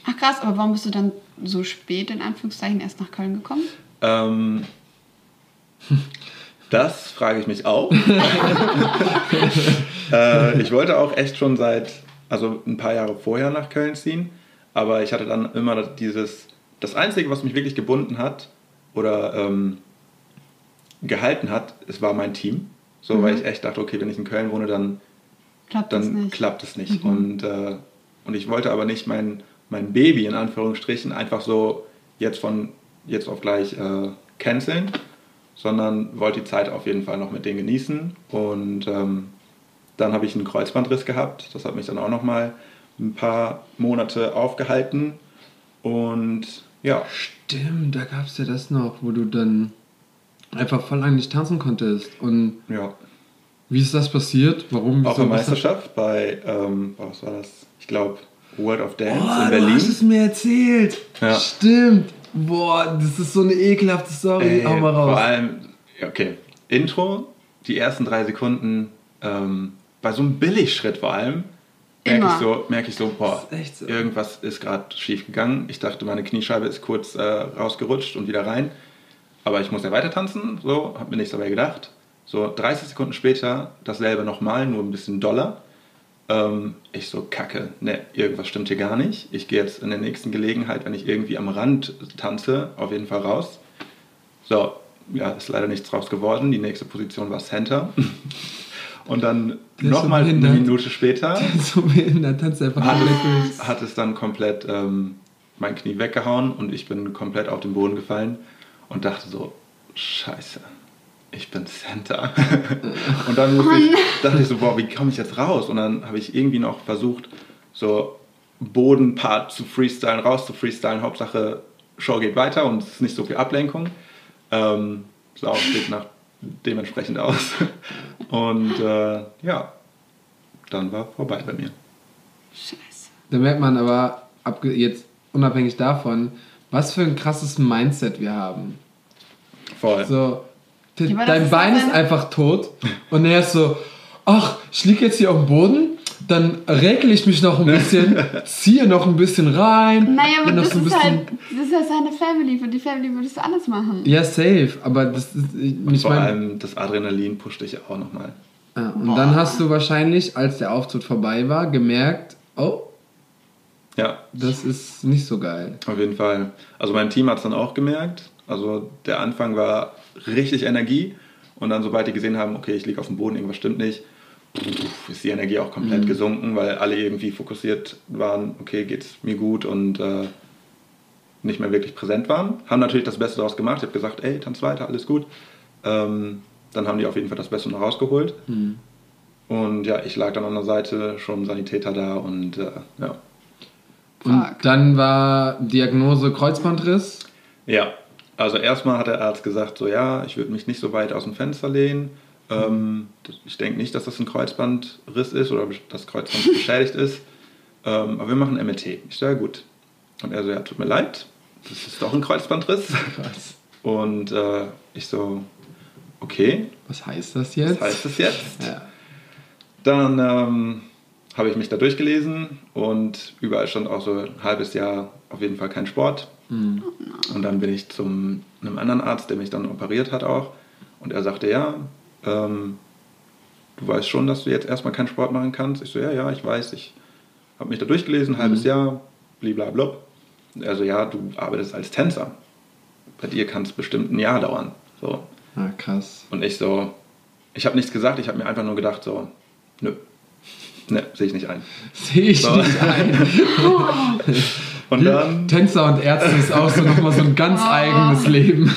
[SPEAKER 3] Ach krass, aber warum bist du dann so spät in Anführungszeichen erst nach Köln gekommen?
[SPEAKER 1] Ähm, das frage ich mich auch. äh, ich wollte auch echt schon seit, also ein paar Jahre vorher nach Köln ziehen, aber ich hatte dann immer dieses, das Einzige, was mich wirklich gebunden hat oder ähm, gehalten hat, es war mein Team. So, weil ich echt dachte, okay, wenn ich in Köln wohne, dann
[SPEAKER 3] Klappt
[SPEAKER 1] dann
[SPEAKER 3] nicht?
[SPEAKER 1] klappt es nicht. Und, äh, und ich wollte aber nicht mein, mein Baby in Anführungsstrichen einfach so jetzt von jetzt auf gleich äh, canceln, sondern wollte die Zeit auf jeden Fall noch mit denen genießen. Und ähm, dann habe ich einen Kreuzbandriss gehabt. Das hat mich dann auch noch mal ein paar Monate aufgehalten. Und ja,
[SPEAKER 2] Stimmt, da gab es ja das noch, wo du dann einfach voll lang nicht tanzen konntest. Und
[SPEAKER 1] ja.
[SPEAKER 2] wie ist das passiert? Warum?
[SPEAKER 1] Auf der Meisterschaft bei, ähm, was war das? Ich glaube, World of Dance
[SPEAKER 2] Oh,
[SPEAKER 1] in
[SPEAKER 2] du
[SPEAKER 1] Berlin.
[SPEAKER 2] hast es mir erzählt.
[SPEAKER 1] Ja.
[SPEAKER 2] Stimmt. Boah, das ist so eine ekelhafte Story.
[SPEAKER 1] Ey,
[SPEAKER 2] Hau mal raus.
[SPEAKER 1] Vor allem, okay, Intro, die ersten drei Sekunden, ähm, bei so einem Billigschritt vor allem, merke ich so, merke ich so, boah,
[SPEAKER 2] ist echt so.
[SPEAKER 1] irgendwas ist gerade schief gegangen. Ich dachte, meine Kniescheibe ist kurz äh, rausgerutscht und wieder rein. Aber ich muss ja weiter tanzen, so, habe mir nichts dabei gedacht. So 30 Sekunden später dasselbe nochmal, nur ein bisschen doller. Ähm, ich so, kacke, ne, irgendwas stimmt hier gar nicht. Ich gehe jetzt in der nächsten Gelegenheit, wenn ich irgendwie am Rand tanze, auf jeden Fall raus. So, ja, ist leider nichts draus geworden. Die nächste Position war Center. Und dann
[SPEAKER 2] ist so
[SPEAKER 1] nochmal eine. Minute später
[SPEAKER 2] so behindert, tanzt einfach
[SPEAKER 1] hat es, hat es dann komplett ähm, mein Knie weggehauen und ich bin komplett auf den Boden gefallen und dachte so, scheiße, ich bin Center. und dann musste ich, dachte ich so, boah, wie komme ich jetzt raus? Und dann habe ich irgendwie noch versucht, so Bodenpart zu freestylen, raus zu freestylen. Hauptsache, Show geht weiter und es ist nicht so viel Ablenkung. Ähm, auch sieht nach dementsprechend aus. Und äh, ja, dann war vorbei bei mir.
[SPEAKER 3] Scheiße.
[SPEAKER 2] Da merkt man aber, jetzt unabhängig davon, was für ein krasses Mindset wir haben.
[SPEAKER 1] Voll.
[SPEAKER 2] So, dein
[SPEAKER 3] ist
[SPEAKER 2] Bein ist einfach tot und er ist so, ach, ich liege jetzt hier auf dem Boden, dann regle ich mich noch ein bisschen, ziehe noch ein bisschen rein.
[SPEAKER 3] Naja, aber das
[SPEAKER 2] so ein
[SPEAKER 3] ist,
[SPEAKER 2] bisschen-
[SPEAKER 3] halt, das ist halt seine Family. Für die Family würdest du alles machen.
[SPEAKER 2] Ja, safe, aber das ist, ich
[SPEAKER 1] Vor
[SPEAKER 2] meine,
[SPEAKER 1] allem das Adrenalin pusht dich auch nochmal.
[SPEAKER 2] ja, und dann hast du wahrscheinlich, als der Auftritt vorbei war, gemerkt, oh,
[SPEAKER 1] Ja,
[SPEAKER 2] das ist nicht so geil.
[SPEAKER 1] auf jeden Fall. Also mein Team hat es dann auch gemerkt. Also der Anfang war richtig Energie und dann sobald die gesehen haben, okay, ich liege auf dem Boden, irgendwas stimmt nicht, ist die Energie auch komplett gesunken, weil alle irgendwie fokussiert waren, okay, geht's mir gut und äh, nicht mehr wirklich präsent waren. Haben natürlich das Beste daraus gemacht. Ich habe gesagt, ey, tanz weiter, alles gut. Ähm, dann haben die auf jeden Fall das Beste noch rausgeholt. Und ja, ich lag dann an der Seite, schon Sanitäter da und äh, ja.
[SPEAKER 2] Und dann war Diagnose Kreuzbandriss.
[SPEAKER 1] Ja, also erstmal hat der Arzt gesagt, so ja, ich würde mich nicht so weit aus dem Fenster lehnen. Ähm, das- ich denke nicht, dass das ein Kreuzbandriss ist oder das Kreuzband beschädigt ist. Ähm, aber wir machen MRT. Ich sage, ja, gut. Und er so, ja, tut mir leid, das ist doch ein Kreuzbandriss.
[SPEAKER 2] Krass.
[SPEAKER 1] Und äh, ich so, okay,
[SPEAKER 2] Was heißt das jetzt?
[SPEAKER 1] was heißt das jetzt?
[SPEAKER 2] Ja.
[SPEAKER 1] Dann ähm, habe ich mich da durchgelesen und überall stand auch so ein halbes Jahr auf jeden Fall kein Sport.
[SPEAKER 2] Mhm.
[SPEAKER 1] Und dann bin ich zum einem anderen Arzt, der mich dann operiert hat auch. Und er sagte, ja, ähm, du weißt schon, dass du jetzt erstmal keinen Sport machen kannst. Ich so, ja, ja, ich weiß, ich habe mich da durchgelesen, ein halbes Jahr, blablabla. Und er so, ja, du arbeitest als Tänzer. Bei dir kann es bestimmt ein Jahr dauern. So.
[SPEAKER 2] Ah, krass.
[SPEAKER 1] Und ich so, ich habe nichts gesagt, ich habe mir einfach nur gedacht, so, nö, ne, sehe ich nicht ein.
[SPEAKER 2] Sehe ich
[SPEAKER 1] So.
[SPEAKER 2] nicht ein.
[SPEAKER 1] Und dann,
[SPEAKER 2] Tänzer und Ärzte ist auch so nochmal so ein ganz
[SPEAKER 3] Oh.
[SPEAKER 2] eigenes Leben.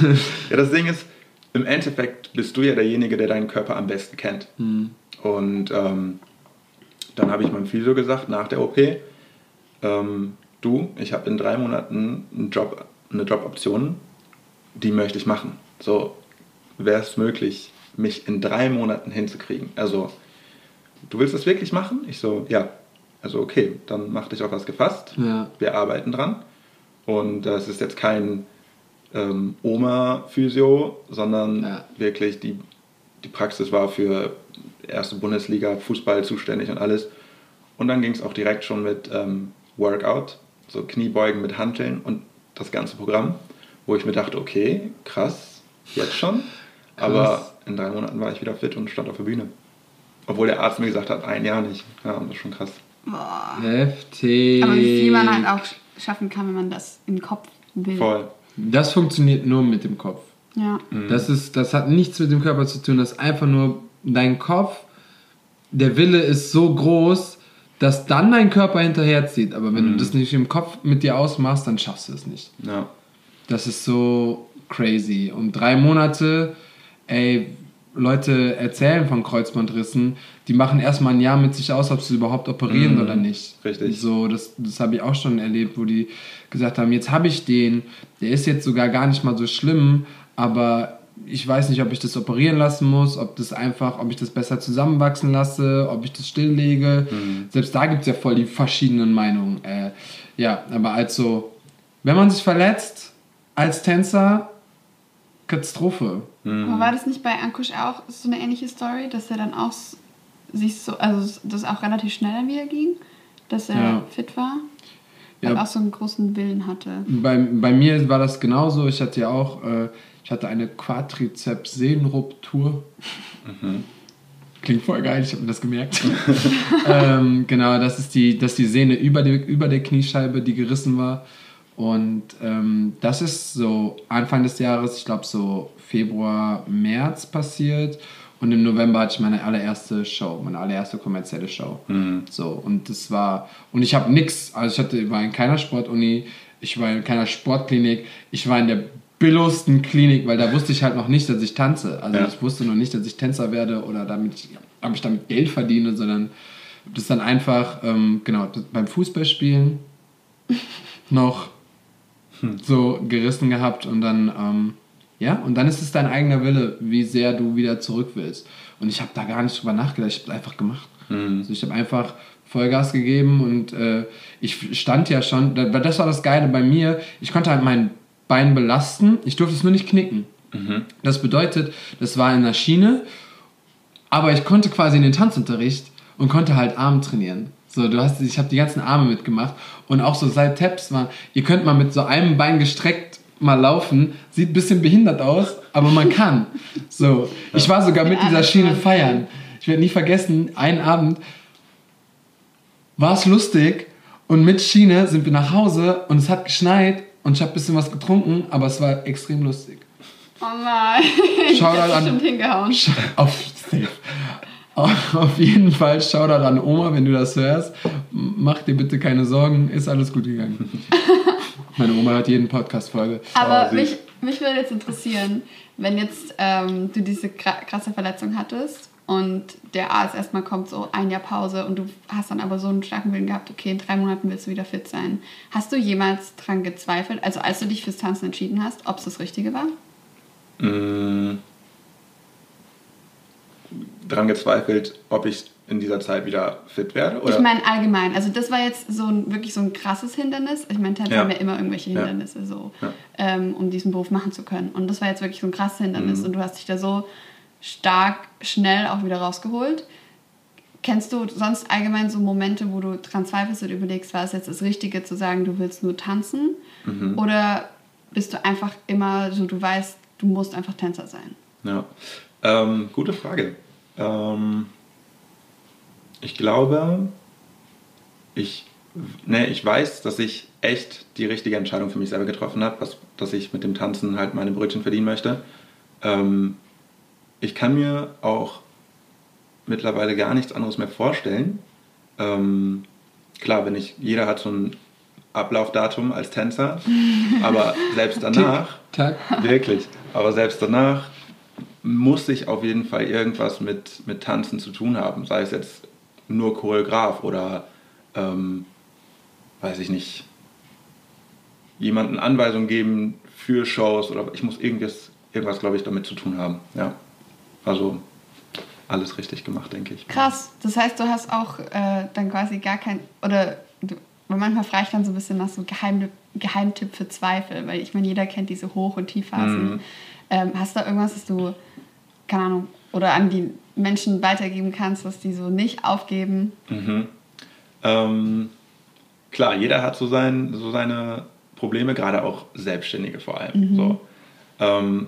[SPEAKER 1] ja, das Ding ist, im Endeffekt bist du ja derjenige, der deinen Körper am besten kennt. Und ähm, dann habe ich meinem Physio gesagt, nach der OP, ähm, du, ich habe in drei Monaten einen Job, eine Joboption, die möchte ich machen. So, wäre es möglich, mich in drei Monaten hinzukriegen? Also, du willst das wirklich machen? Ich so, ja. Also, okay, dann mach dich auf was gefasst.
[SPEAKER 2] Ja.
[SPEAKER 1] Wir arbeiten dran. Und das ist jetzt kein ähm, Oma-Physio, sondern
[SPEAKER 2] Ja.
[SPEAKER 1] wirklich die, die Praxis war für erste Bundesliga, Fußball zuständig und alles. Und dann ging es auch direkt schon mit ähm, Workout, so Kniebeugen mit Hanteln und das ganze Programm, wo ich mir dachte, okay, krass, jetzt schon. Aber in drei Monaten war ich wieder fit und stand auf der Bühne. Obwohl der Arzt mir gesagt hat, ein Jahr nicht. Ja, das ist schon krass.
[SPEAKER 3] Boah.
[SPEAKER 2] Heftig.
[SPEAKER 3] Aber wie viel man halt auch schaffen kann, wenn man das im Kopf will.
[SPEAKER 1] Voll.
[SPEAKER 2] Das funktioniert nur mit dem Kopf.
[SPEAKER 3] Ja.
[SPEAKER 2] Das, ist, das hat nichts mit dem Körper zu tun, das ist einfach nur dein Kopf. Der Wille ist so groß, dass dann dein Körper hinterherzieht. Aber wenn du das nicht im Kopf mit dir ausmachst, dann schaffst du es nicht.
[SPEAKER 1] Ja.
[SPEAKER 2] Das ist so crazy. Und drei Monate, ey, Leute erzählen von Kreuzbandrissen, die machen erstmal ein Jahr mit sich aus, ob sie überhaupt operieren
[SPEAKER 1] Mhm,
[SPEAKER 2] oder nicht.
[SPEAKER 1] richtig.
[SPEAKER 2] So, das, das habe ich auch schon erlebt, wo die gesagt haben, jetzt habe ich den, der ist jetzt sogar gar nicht mal so schlimm, aber ich weiß nicht, ob ich das operieren lassen muss, ob das einfach, ob ich das besser zusammenwachsen lasse, ob ich das stilllege. Selbst da gibt es ja voll die verschiedenen Meinungen. Äh, ja, aber also, wenn man sich verletzt als Tänzer, Katastrophe.
[SPEAKER 3] Aber war das nicht bei Ankush auch so eine ähnliche Story, dass er dann auch sich so, also das auch relativ schnell dann wieder ging, dass er
[SPEAKER 2] Ja.
[SPEAKER 3] fit war?
[SPEAKER 2] Ja.
[SPEAKER 3] Und auch so einen großen Willen hatte.
[SPEAKER 2] Bei, bei mir war das genauso. Ich hatte ja auch, äh, ich hatte eine Quadrizeps-Sehnenruptur. Klingt voll geil, ich habe mir das gemerkt. ähm, genau, das ist die, das ist die Sehne über, die, über der Kniescheibe, die gerissen war. Und ähm, das ist so Anfang des Jahres, ich glaube so Februar, März passiert. Und im November hatte ich meine allererste Show, meine allererste kommerzielle Show. So, und das war, und ich habe nix, also ich hatte, war in keiner Sportuni, ich war in keiner Sportklinik, ich war in der billigsten Klinik, weil da wusste ich halt noch nicht, dass ich tanze. Also
[SPEAKER 1] Ja.
[SPEAKER 2] ich wusste noch nicht, dass ich Tänzer werde oder damit, ob ich damit Geld verdiene, sondern das dann einfach, ähm, genau, beim Fußballspielen noch so gerissen gehabt und dann, ähm, ja, und dann ist es dein eigener Wille, wie sehr du wieder zurück willst. Und ich habe da gar nicht drüber nachgedacht, ich habe einfach gemacht. Also ich habe einfach Vollgas gegeben und äh, ich stand ja schon, da- das war das Geile bei mir, ich konnte halt mein Bein belasten, ich durfte es nur nicht knicken. Das bedeutet, das war in der Schiene, aber ich konnte quasi in den Tanzunterricht und konnte halt Arm trainieren. So, du hast, ich habe die ganzen Arme mitgemacht und auch so seit Taps war, ihr könnt mal mit so einem Bein gestreckt mal laufen, sieht ein bisschen behindert aus, aber man kann. So, ich war sogar mit dieser Schiene feiern. Ich werde nie vergessen, einen Abend war es lustig und mit Schiene sind wir nach Hause und es hat geschneit und ich habe ein bisschen was getrunken, aber es war extrem lustig.
[SPEAKER 3] Oh nein,
[SPEAKER 2] Shoutout
[SPEAKER 3] hab
[SPEAKER 2] an-
[SPEAKER 3] bestimmt hingehauen.
[SPEAKER 2] Auf. Auf jeden Fall Shoutout an Oma, wenn du das hörst. Mach dir bitte keine Sorgen, ist alles gut gegangen. Meine Oma hört jeden Podcast-Folge.
[SPEAKER 3] Aber
[SPEAKER 1] Oh,
[SPEAKER 3] mich, mich würde jetzt interessieren, wenn jetzt ähm, du diese kra- krasse Verletzung hattest und der Arzt erstmal kommt, so ein Jahr Pause und du hast dann aber so einen starken Willen gehabt, okay, in drei Monaten willst du wieder fit sein. Hast du jemals dran gezweifelt, also als du dich fürs Tanzen entschieden hast, ob es das Richtige war?
[SPEAKER 1] Mm, dran gezweifelt, ob ich in dieser Zeit wieder fit werde? Oder?
[SPEAKER 3] Ich meine allgemein, also das war jetzt so ein, wirklich so ein krasses Hindernis. Ich meine, Tänzer
[SPEAKER 1] Ja.
[SPEAKER 3] haben ja immer irgendwelche
[SPEAKER 1] Ja.
[SPEAKER 3] Hindernisse, so,
[SPEAKER 1] Ja.
[SPEAKER 3] ähm, um diesen Beruf machen zu können. Und das war jetzt wirklich so ein krasses Hindernis
[SPEAKER 1] Mhm.
[SPEAKER 3] und du hast dich da so stark, schnell auch wieder rausgeholt. Kennst du sonst allgemein so Momente, wo du dran zweifelst und überlegst, war es jetzt das Richtige zu sagen, du willst nur tanzen?
[SPEAKER 1] Mhm.
[SPEAKER 3] Oder bist du einfach immer so, du weißt, du musst einfach Tänzer sein?
[SPEAKER 1] Ja, ähm, gute Frage. Ähm, ich glaube, ich, ne, ich weiß, dass ich echt die richtige Entscheidung für mich selber getroffen habe, was, dass ich mit dem Tanzen halt meine Brötchen verdienen möchte. Ähm, ich kann mir auch mittlerweile gar nichts anderes mehr vorstellen. Ähm, klar, wenn ich, jeder hat so ein Ablaufdatum als Tänzer, aber selbst danach. Wirklich. Aber selbst danach muss ich auf jeden Fall irgendwas mit, mit Tanzen zu tun haben. Sei es jetzt nur Choreograf oder, ähm, weiß ich nicht, jemanden Anweisungen geben für Shows oder ich muss irgendwas, irgendwas glaube ich, damit zu tun haben. Ja. Also alles richtig gemacht, denke ich.
[SPEAKER 3] Krass. Das heißt, du hast auch äh, dann quasi gar kein, oder du, manchmal frage ich dann so ein bisschen nach so Geheim, Geheimtipp für Zweifel, weil ich meine, jeder kennt diese Hoch- und Tiefphasen.
[SPEAKER 1] Mhm.
[SPEAKER 3] Ähm, hast du da irgendwas, das du, keine Ahnung, oder an die Menschen weitergeben kannst, dass die so nicht aufgeben?
[SPEAKER 1] Mhm. Ähm, klar, jeder hat so, sein, so seine Probleme, gerade auch Selbstständige vor allem. So. Ähm,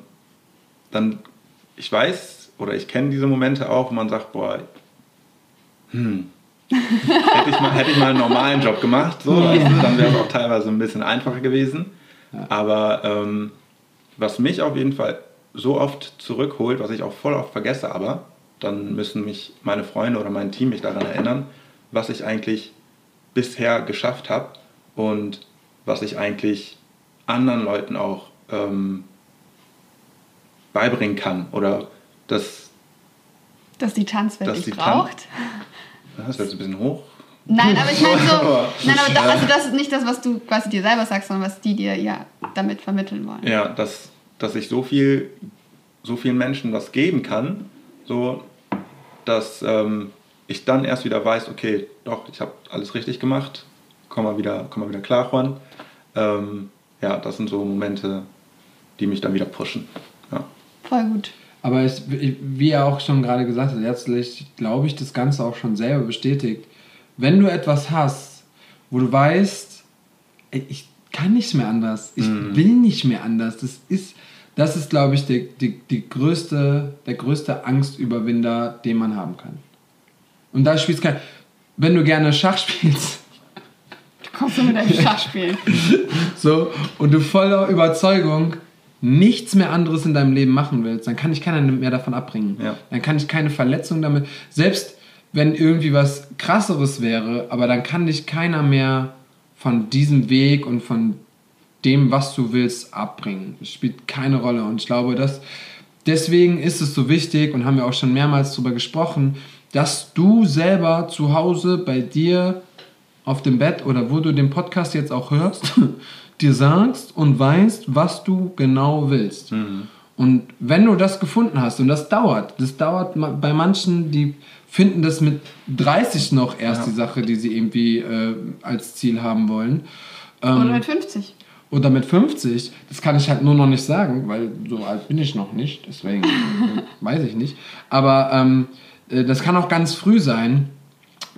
[SPEAKER 1] dann, ich weiß oder ich kenne diese Momente auch, wo man sagt, boah, hm, hätte ich mal, hätte ich mal einen normalen Job gemacht, so, weißt du, dann wäre es auch teilweise ein bisschen einfacher gewesen. Aber ähm, was mich auf jeden Fall so oft zurückholt, was ich auch voll oft vergesse, aber dann müssen mich meine Freunde oder mein Team mich daran erinnern, was ich eigentlich bisher geschafft habe und was ich eigentlich anderen Leuten auch ähm, beibringen kann oder das,
[SPEAKER 3] Dass die Tanzwelt
[SPEAKER 1] Dass die Tan-
[SPEAKER 3] braucht?
[SPEAKER 1] das ist jetzt ein bisschen hoch.
[SPEAKER 3] Nein, aber ich meine so, nein, aber da, also das ist nicht das, was du quasi dir selber sagst, sondern was die dir ja damit vermitteln wollen.
[SPEAKER 1] Ja, dass, dass ich so viel, so vielen Menschen was geben kann, so dass ähm, ich dann erst wieder weiß, okay, doch, ich habe alles richtig gemacht, komm mal wieder, komm mal wieder klar, Juan. Ähm, ja, das sind so Momente, die mich dann wieder pushen. Ja.
[SPEAKER 3] Voll gut.
[SPEAKER 2] Aber es, wie er auch schon gerade gesagt hat, letztlich glaube ich, das Ganze auch schon selber bestätigt. Wenn du etwas hast, wo du weißt, ich kann nicht mehr anders, ich will nicht mehr anders, das ist, das ist glaube ich, die, die, die größte, der größte Angstüberwinder, den man haben kann. Und da spielst kein, wenn du gerne Schach spielst,
[SPEAKER 3] Du kommst so mit deinem Schachspiel.
[SPEAKER 2] so, und du voller Überzeugung nichts mehr anderes in deinem Leben machen willst, dann kann ich keiner mehr davon abbringen.
[SPEAKER 1] Ja.
[SPEAKER 2] Dann kann ich keine Verletzung damit, selbst wenn irgendwie was krasseres wäre, aber dann kann dich keiner mehr von diesem Weg und von dem, was du willst, abbringen. Das spielt keine Rolle. Und ich glaube, dass deswegen ist es so wichtig und haben wir auch schon mehrmals darüber gesprochen, dass du selber zu Hause bei dir auf dem Bett oder wo du den Podcast jetzt auch hörst, dir sagst und weißt, was du genau willst. Und wenn du das gefunden hast, und das dauert, das dauert bei manchen, die finden das mit 30 noch erst
[SPEAKER 1] Ja.
[SPEAKER 2] die Sache, die sie irgendwie äh, als Ziel haben wollen.
[SPEAKER 3] Oder
[SPEAKER 2] Ähm,
[SPEAKER 3] mit 50.
[SPEAKER 2] oder mit 50, das kann ich halt nur noch nicht sagen, weil so alt bin ich noch nicht, deswegen äh, weiß ich nicht. Aber ähm, äh, das kann auch ganz früh sein.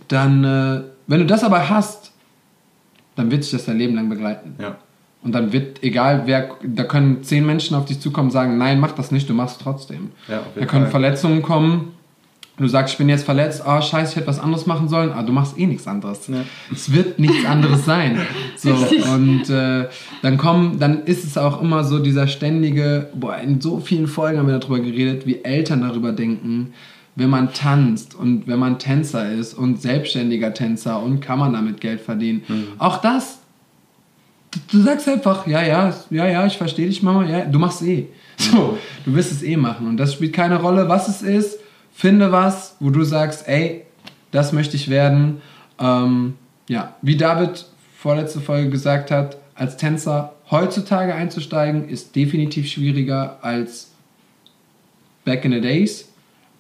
[SPEAKER 2] Dann, äh, wenn du das aber hast, dann wird sich das dein Leben lang begleiten.
[SPEAKER 1] Ja.
[SPEAKER 2] Und dann wird, egal wer, da können zehn Menschen auf dich zukommen und sagen, nein, mach das nicht, du machst es trotzdem.
[SPEAKER 1] Ja,
[SPEAKER 2] da können
[SPEAKER 1] Fall.
[SPEAKER 2] Verletzungen kommen. Du sagst, ich bin jetzt verletzt, ah, scheiße, ich hätte was anderes machen sollen, ah, du machst eh nichts anderes.
[SPEAKER 1] Ja.
[SPEAKER 2] Es wird nichts anderes sein. So, und äh, dann kommen, dann ist es auch immer so dieser ständige, boah, in so vielen Folgen haben wir darüber geredet, wie Eltern darüber denken, wenn man tanzt und wenn man Tänzer ist und selbstständiger Tänzer und kann man damit Geld verdienen. Auch das du sagst einfach, ja, ja, ja, ja, ich verstehe dich, Mama, ja, du machst eh. So, du wirst es eh machen. Und das spielt keine Rolle, was es ist. Finde was, wo du sagst, ey, das möchte ich werden. Ähm, ja, wie David vorletzte Folge gesagt hat, als Tänzer heutzutage einzusteigen, ist definitiv schwieriger als back in the days.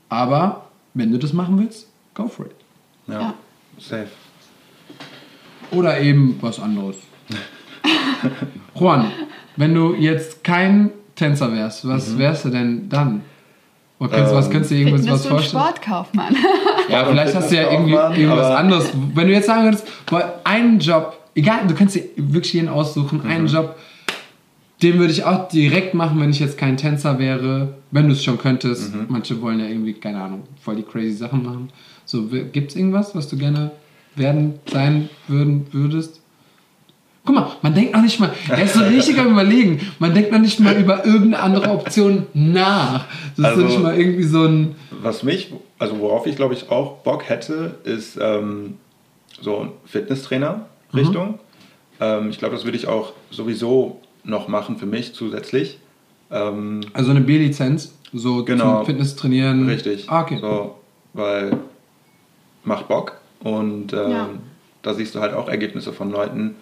[SPEAKER 2] Aber wenn du das machen willst, go for it.
[SPEAKER 1] Ja.
[SPEAKER 3] Ja.
[SPEAKER 1] Safe.
[SPEAKER 2] Oder eben was anderes. Juan, wenn du jetzt kein Tänzer wärst, was wärst du denn dann? Oder könntest, du was
[SPEAKER 1] Ähm,
[SPEAKER 2] könntest du dir irgendwas
[SPEAKER 3] Fitness-
[SPEAKER 2] was vorstellen?
[SPEAKER 3] Sportkaufmann.
[SPEAKER 2] Ja, vielleicht hast du ja irgendwie irgendwas anderes. Wenn du jetzt sagen würdest, einen Job, egal, du kannst dir wirklich jeden aussuchen, einen Job, den würde ich auch direkt machen, wenn ich jetzt kein Tänzer wäre, wenn du es schon könntest. Manche wollen ja irgendwie, keine Ahnung, voll die crazy Sachen machen. So, gibt es irgendwas, was du gerne werden, sein würden, würdest? Guck mal, man denkt noch nicht mal, er ist so richtig am überlegen, man denkt noch nicht mal über irgendeine andere Option nach. Das ist so
[SPEAKER 1] Also-
[SPEAKER 2] nicht mal irgendwie so ein,
[SPEAKER 1] Was mich, also worauf ich glaube ich auch Bock hätte, ist ähm, so ein Fitnesstrainer-Richtung. Ähm, ich glaube, das würde ich auch sowieso noch machen für mich zusätzlich. Ähm,
[SPEAKER 2] also eine B-Lizenz, so
[SPEAKER 1] Genau.
[SPEAKER 2] zum Fitness trainieren.
[SPEAKER 1] richtig.
[SPEAKER 2] Ah, okay.
[SPEAKER 1] So, weil macht Bock und ähm,
[SPEAKER 3] Ja.
[SPEAKER 1] da siehst du halt auch Ergebnisse von Leuten,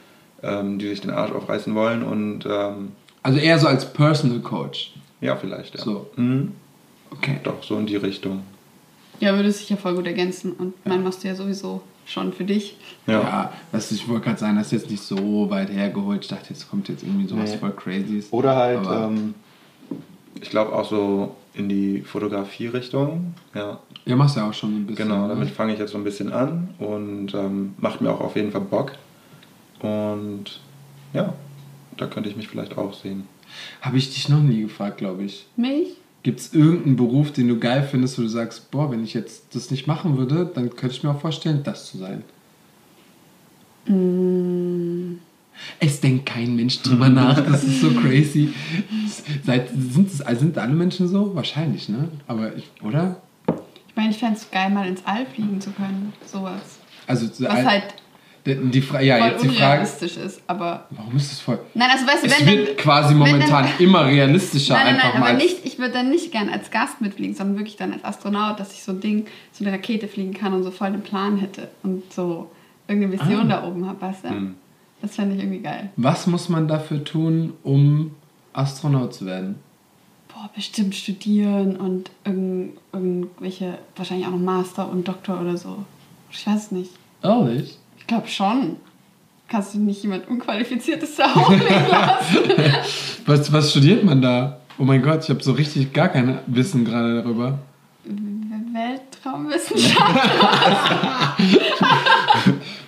[SPEAKER 1] ähm, die sich den Arsch aufreißen wollen und ähm,
[SPEAKER 2] Also eher so als Personal Coach.
[SPEAKER 1] ja, vielleicht. Ja.
[SPEAKER 2] So.
[SPEAKER 1] Mhm.
[SPEAKER 2] Okay.
[SPEAKER 1] Doch, so in die Richtung.
[SPEAKER 3] Ja, würde sich ja voll gut ergänzen. Und meinen machst du ja sowieso schon für dich.
[SPEAKER 1] Ja.
[SPEAKER 2] Ja, was ich wollte gerade sagen, das ist jetzt nicht so weit hergeholt. Ich dachte, jetzt kommt jetzt irgendwie sowas
[SPEAKER 1] Nee.
[SPEAKER 2] voll Crazyes.
[SPEAKER 1] Oder halt, ähm, ich glaube auch so in die Fotografie-Richtung. Ja,
[SPEAKER 2] Ja, machst ja auch schon ein bisschen.
[SPEAKER 1] genau,
[SPEAKER 2] ne?
[SPEAKER 1] damit fange ich jetzt so ein bisschen an und ähm, macht mir auch auf jeden Fall Bock. Und ja, da könnte ich mich vielleicht auch sehen.
[SPEAKER 2] Habe ich dich noch nie gefragt, glaube ich.
[SPEAKER 3] Mich?
[SPEAKER 2] Gibt es irgendeinen Beruf, den du geil findest, wo du sagst, boah, wenn ich jetzt das nicht machen würde, dann könnte ich mir auch vorstellen, das zu sein?
[SPEAKER 3] Mm,
[SPEAKER 2] Es denkt kein Mensch drüber nach, das ist so crazy. Seit, sind, es- sind alle Menschen so? Wahrscheinlich, ne? Aber, ich, oder?
[SPEAKER 3] ich meine, ich fände es geil, mal ins All fliegen zu können. Sowas.
[SPEAKER 2] Also,
[SPEAKER 3] Was halt
[SPEAKER 2] die, Fra ja,
[SPEAKER 3] voll
[SPEAKER 2] jetzt die Frage,
[SPEAKER 3] ist. Aber.
[SPEAKER 2] warum ist das voll...
[SPEAKER 3] Nein, also weißt du,
[SPEAKER 2] Es
[SPEAKER 3] wenn
[SPEAKER 2] wird
[SPEAKER 3] dann,
[SPEAKER 2] quasi momentan
[SPEAKER 3] dann-
[SPEAKER 2] immer realistischer
[SPEAKER 3] Nein, nein,
[SPEAKER 2] einfach
[SPEAKER 3] nein,
[SPEAKER 2] mal.
[SPEAKER 3] aber nicht, ich würde dann nicht gern als Gast mitfliegen, sondern wirklich dann als Astronaut, dass ich so ein Ding, so eine Rakete fliegen kann und so voll den Plan hätte und so irgendeine Vision
[SPEAKER 2] Ah.
[SPEAKER 3] da oben habe, weißt du?
[SPEAKER 1] Mhm.
[SPEAKER 3] Das fände ich irgendwie geil.
[SPEAKER 2] Was muss man dafür tun, um Astronaut zu werden?
[SPEAKER 3] Boah, bestimmt studieren und irgend, irgendwelche, wahrscheinlich auch noch Master und Doktor oder so. Ich weiß es nicht.
[SPEAKER 2] Ehrlich?
[SPEAKER 3] Ich glaube schon. Kannst du nicht jemand Unqualifiziertes da auflegen lassen?
[SPEAKER 2] Was, was studiert man da? Oh mein Gott, ich habe so richtig gar kein Wissen gerade darüber.
[SPEAKER 3] Weltraumwissenschaft.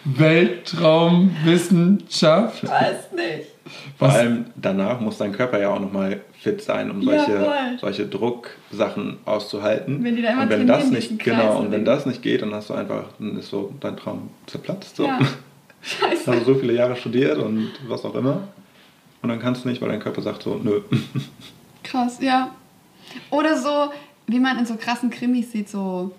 [SPEAKER 2] Weltraumwissenschaft.
[SPEAKER 3] weiß nicht.
[SPEAKER 1] Vor
[SPEAKER 2] Was?
[SPEAKER 1] allem danach muss dein Körper ja auch nochmal fit sein, um solche,
[SPEAKER 3] voll.
[SPEAKER 1] solche Drucksachen auszuhalten.
[SPEAKER 3] Wenn die da immer
[SPEAKER 1] und wenn das nicht, genau, und wenn das nicht geht, dann hast du einfach, dann ist so dein Traum zerplatzt. So.
[SPEAKER 3] Ja. Scheiße.
[SPEAKER 1] Hast du so viele Jahre studiert und was auch immer. Und dann kannst du nicht, weil dein Körper sagt so, nö.
[SPEAKER 3] Krass, ja. Oder so, wie man in so krassen Krimis sieht, so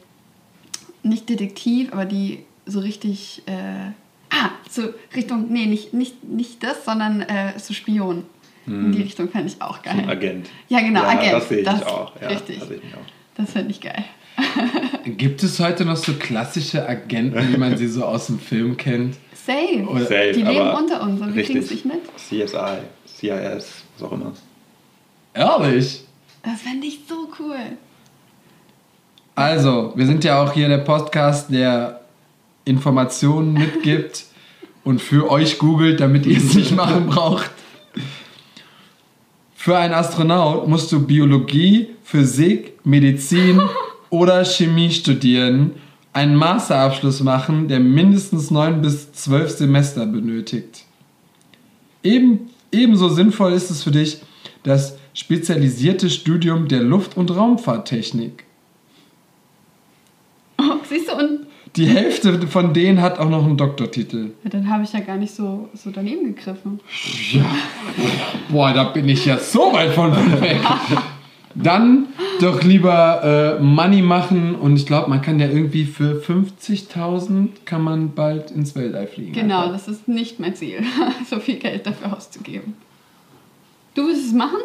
[SPEAKER 3] nicht Detektiv, aber die so richtig, äh, ah, so Richtung, nee, nicht, nicht, nicht das, sondern äh, so Spion. In die Richtung fände ich auch geil.
[SPEAKER 1] Agent.
[SPEAKER 3] Ja, genau,
[SPEAKER 1] ja,
[SPEAKER 3] Agent.
[SPEAKER 1] Das sehe ich
[SPEAKER 3] Das-
[SPEAKER 1] auch. Ja,
[SPEAKER 3] richtig.
[SPEAKER 1] Das sehe ich mich auch.
[SPEAKER 3] Das fände ich geil.
[SPEAKER 2] Gibt es heute noch so klassische Agenten, wie man sie so aus dem Film kennt?
[SPEAKER 3] Safe.
[SPEAKER 2] Oder-
[SPEAKER 1] Safe,
[SPEAKER 3] die leben unter uns und wir kriegen es
[SPEAKER 1] richtig.
[SPEAKER 3] nicht mit.
[SPEAKER 1] CSI, CIS, was auch immer.
[SPEAKER 2] Ehrlich?
[SPEAKER 3] Das fände ich so cool.
[SPEAKER 2] Also, wir sind ja auch hier der Podcast, der Informationen mitgibt und für euch googelt, damit ihr es nicht machen braucht. Für einen Astronaut musst du Biologie, Physik, Medizin oder Chemie studieren, einen Masterabschluss machen, der mindestens neun bis zwölf Semester benötigt. Eben, ebenso sinnvoll ist es für dich das spezialisierte Studium der Luft- und Raumfahrttechnik.
[SPEAKER 3] Oh, siehst du, und
[SPEAKER 2] Die Hälfte von denen hat auch noch einen Doktortitel.
[SPEAKER 3] ja, dann habe ich ja gar nicht so, so daneben gegriffen.
[SPEAKER 2] Ja. Boah, da bin ich ja so weit von weg. Dann doch lieber äh, Money machen und ich glaube, man kann ja irgendwie für 50.000 kann man bald ins Weltall fliegen.
[SPEAKER 3] Genau,
[SPEAKER 2] Alter.
[SPEAKER 3] das ist nicht mein Ziel, so viel Geld dafür auszugeben. Du willst es machen?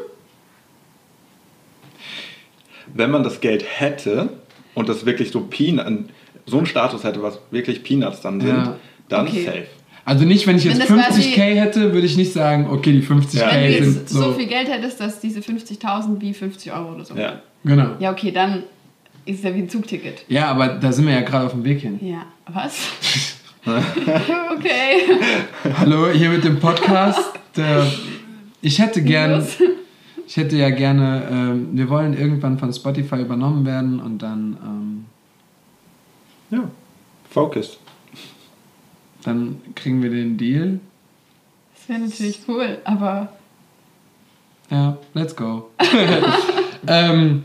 [SPEAKER 1] Wenn man das Geld hätte und das wirklich so Peanuts, so einen Status hätte, was wirklich Peanuts dann sind,
[SPEAKER 2] Ja.
[SPEAKER 1] dann
[SPEAKER 3] Okay.
[SPEAKER 1] safe.
[SPEAKER 2] Also nicht, wenn ich jetzt
[SPEAKER 3] Wenn das quasi-
[SPEAKER 2] 50k hätte, würde ich nicht sagen, okay, die 50k
[SPEAKER 1] Ja.
[SPEAKER 3] Wenn du
[SPEAKER 2] sind
[SPEAKER 3] jetzt so,
[SPEAKER 2] so.
[SPEAKER 3] viel Geld hättest, dass diese 50.000 wie 50 Euro oder so.
[SPEAKER 1] Ja.
[SPEAKER 2] Genau.
[SPEAKER 3] Ja, okay, dann ist es ja wie ein Zugticket.
[SPEAKER 2] Ja, aber da sind wir ja gerade auf dem Weg hin.
[SPEAKER 3] Ja, was? okay.
[SPEAKER 2] Hallo, hier mit dem Podcast. Ich hätte gern,
[SPEAKER 3] Los.
[SPEAKER 2] ich hätte ja gerne, ähm, wir wollen irgendwann von Spotify übernommen werden und dann, ähm,
[SPEAKER 1] Ja. Focus.
[SPEAKER 2] dann kriegen wir den Deal.
[SPEAKER 3] Das wäre natürlich cool, aber
[SPEAKER 2] Ja, let's go. ähm,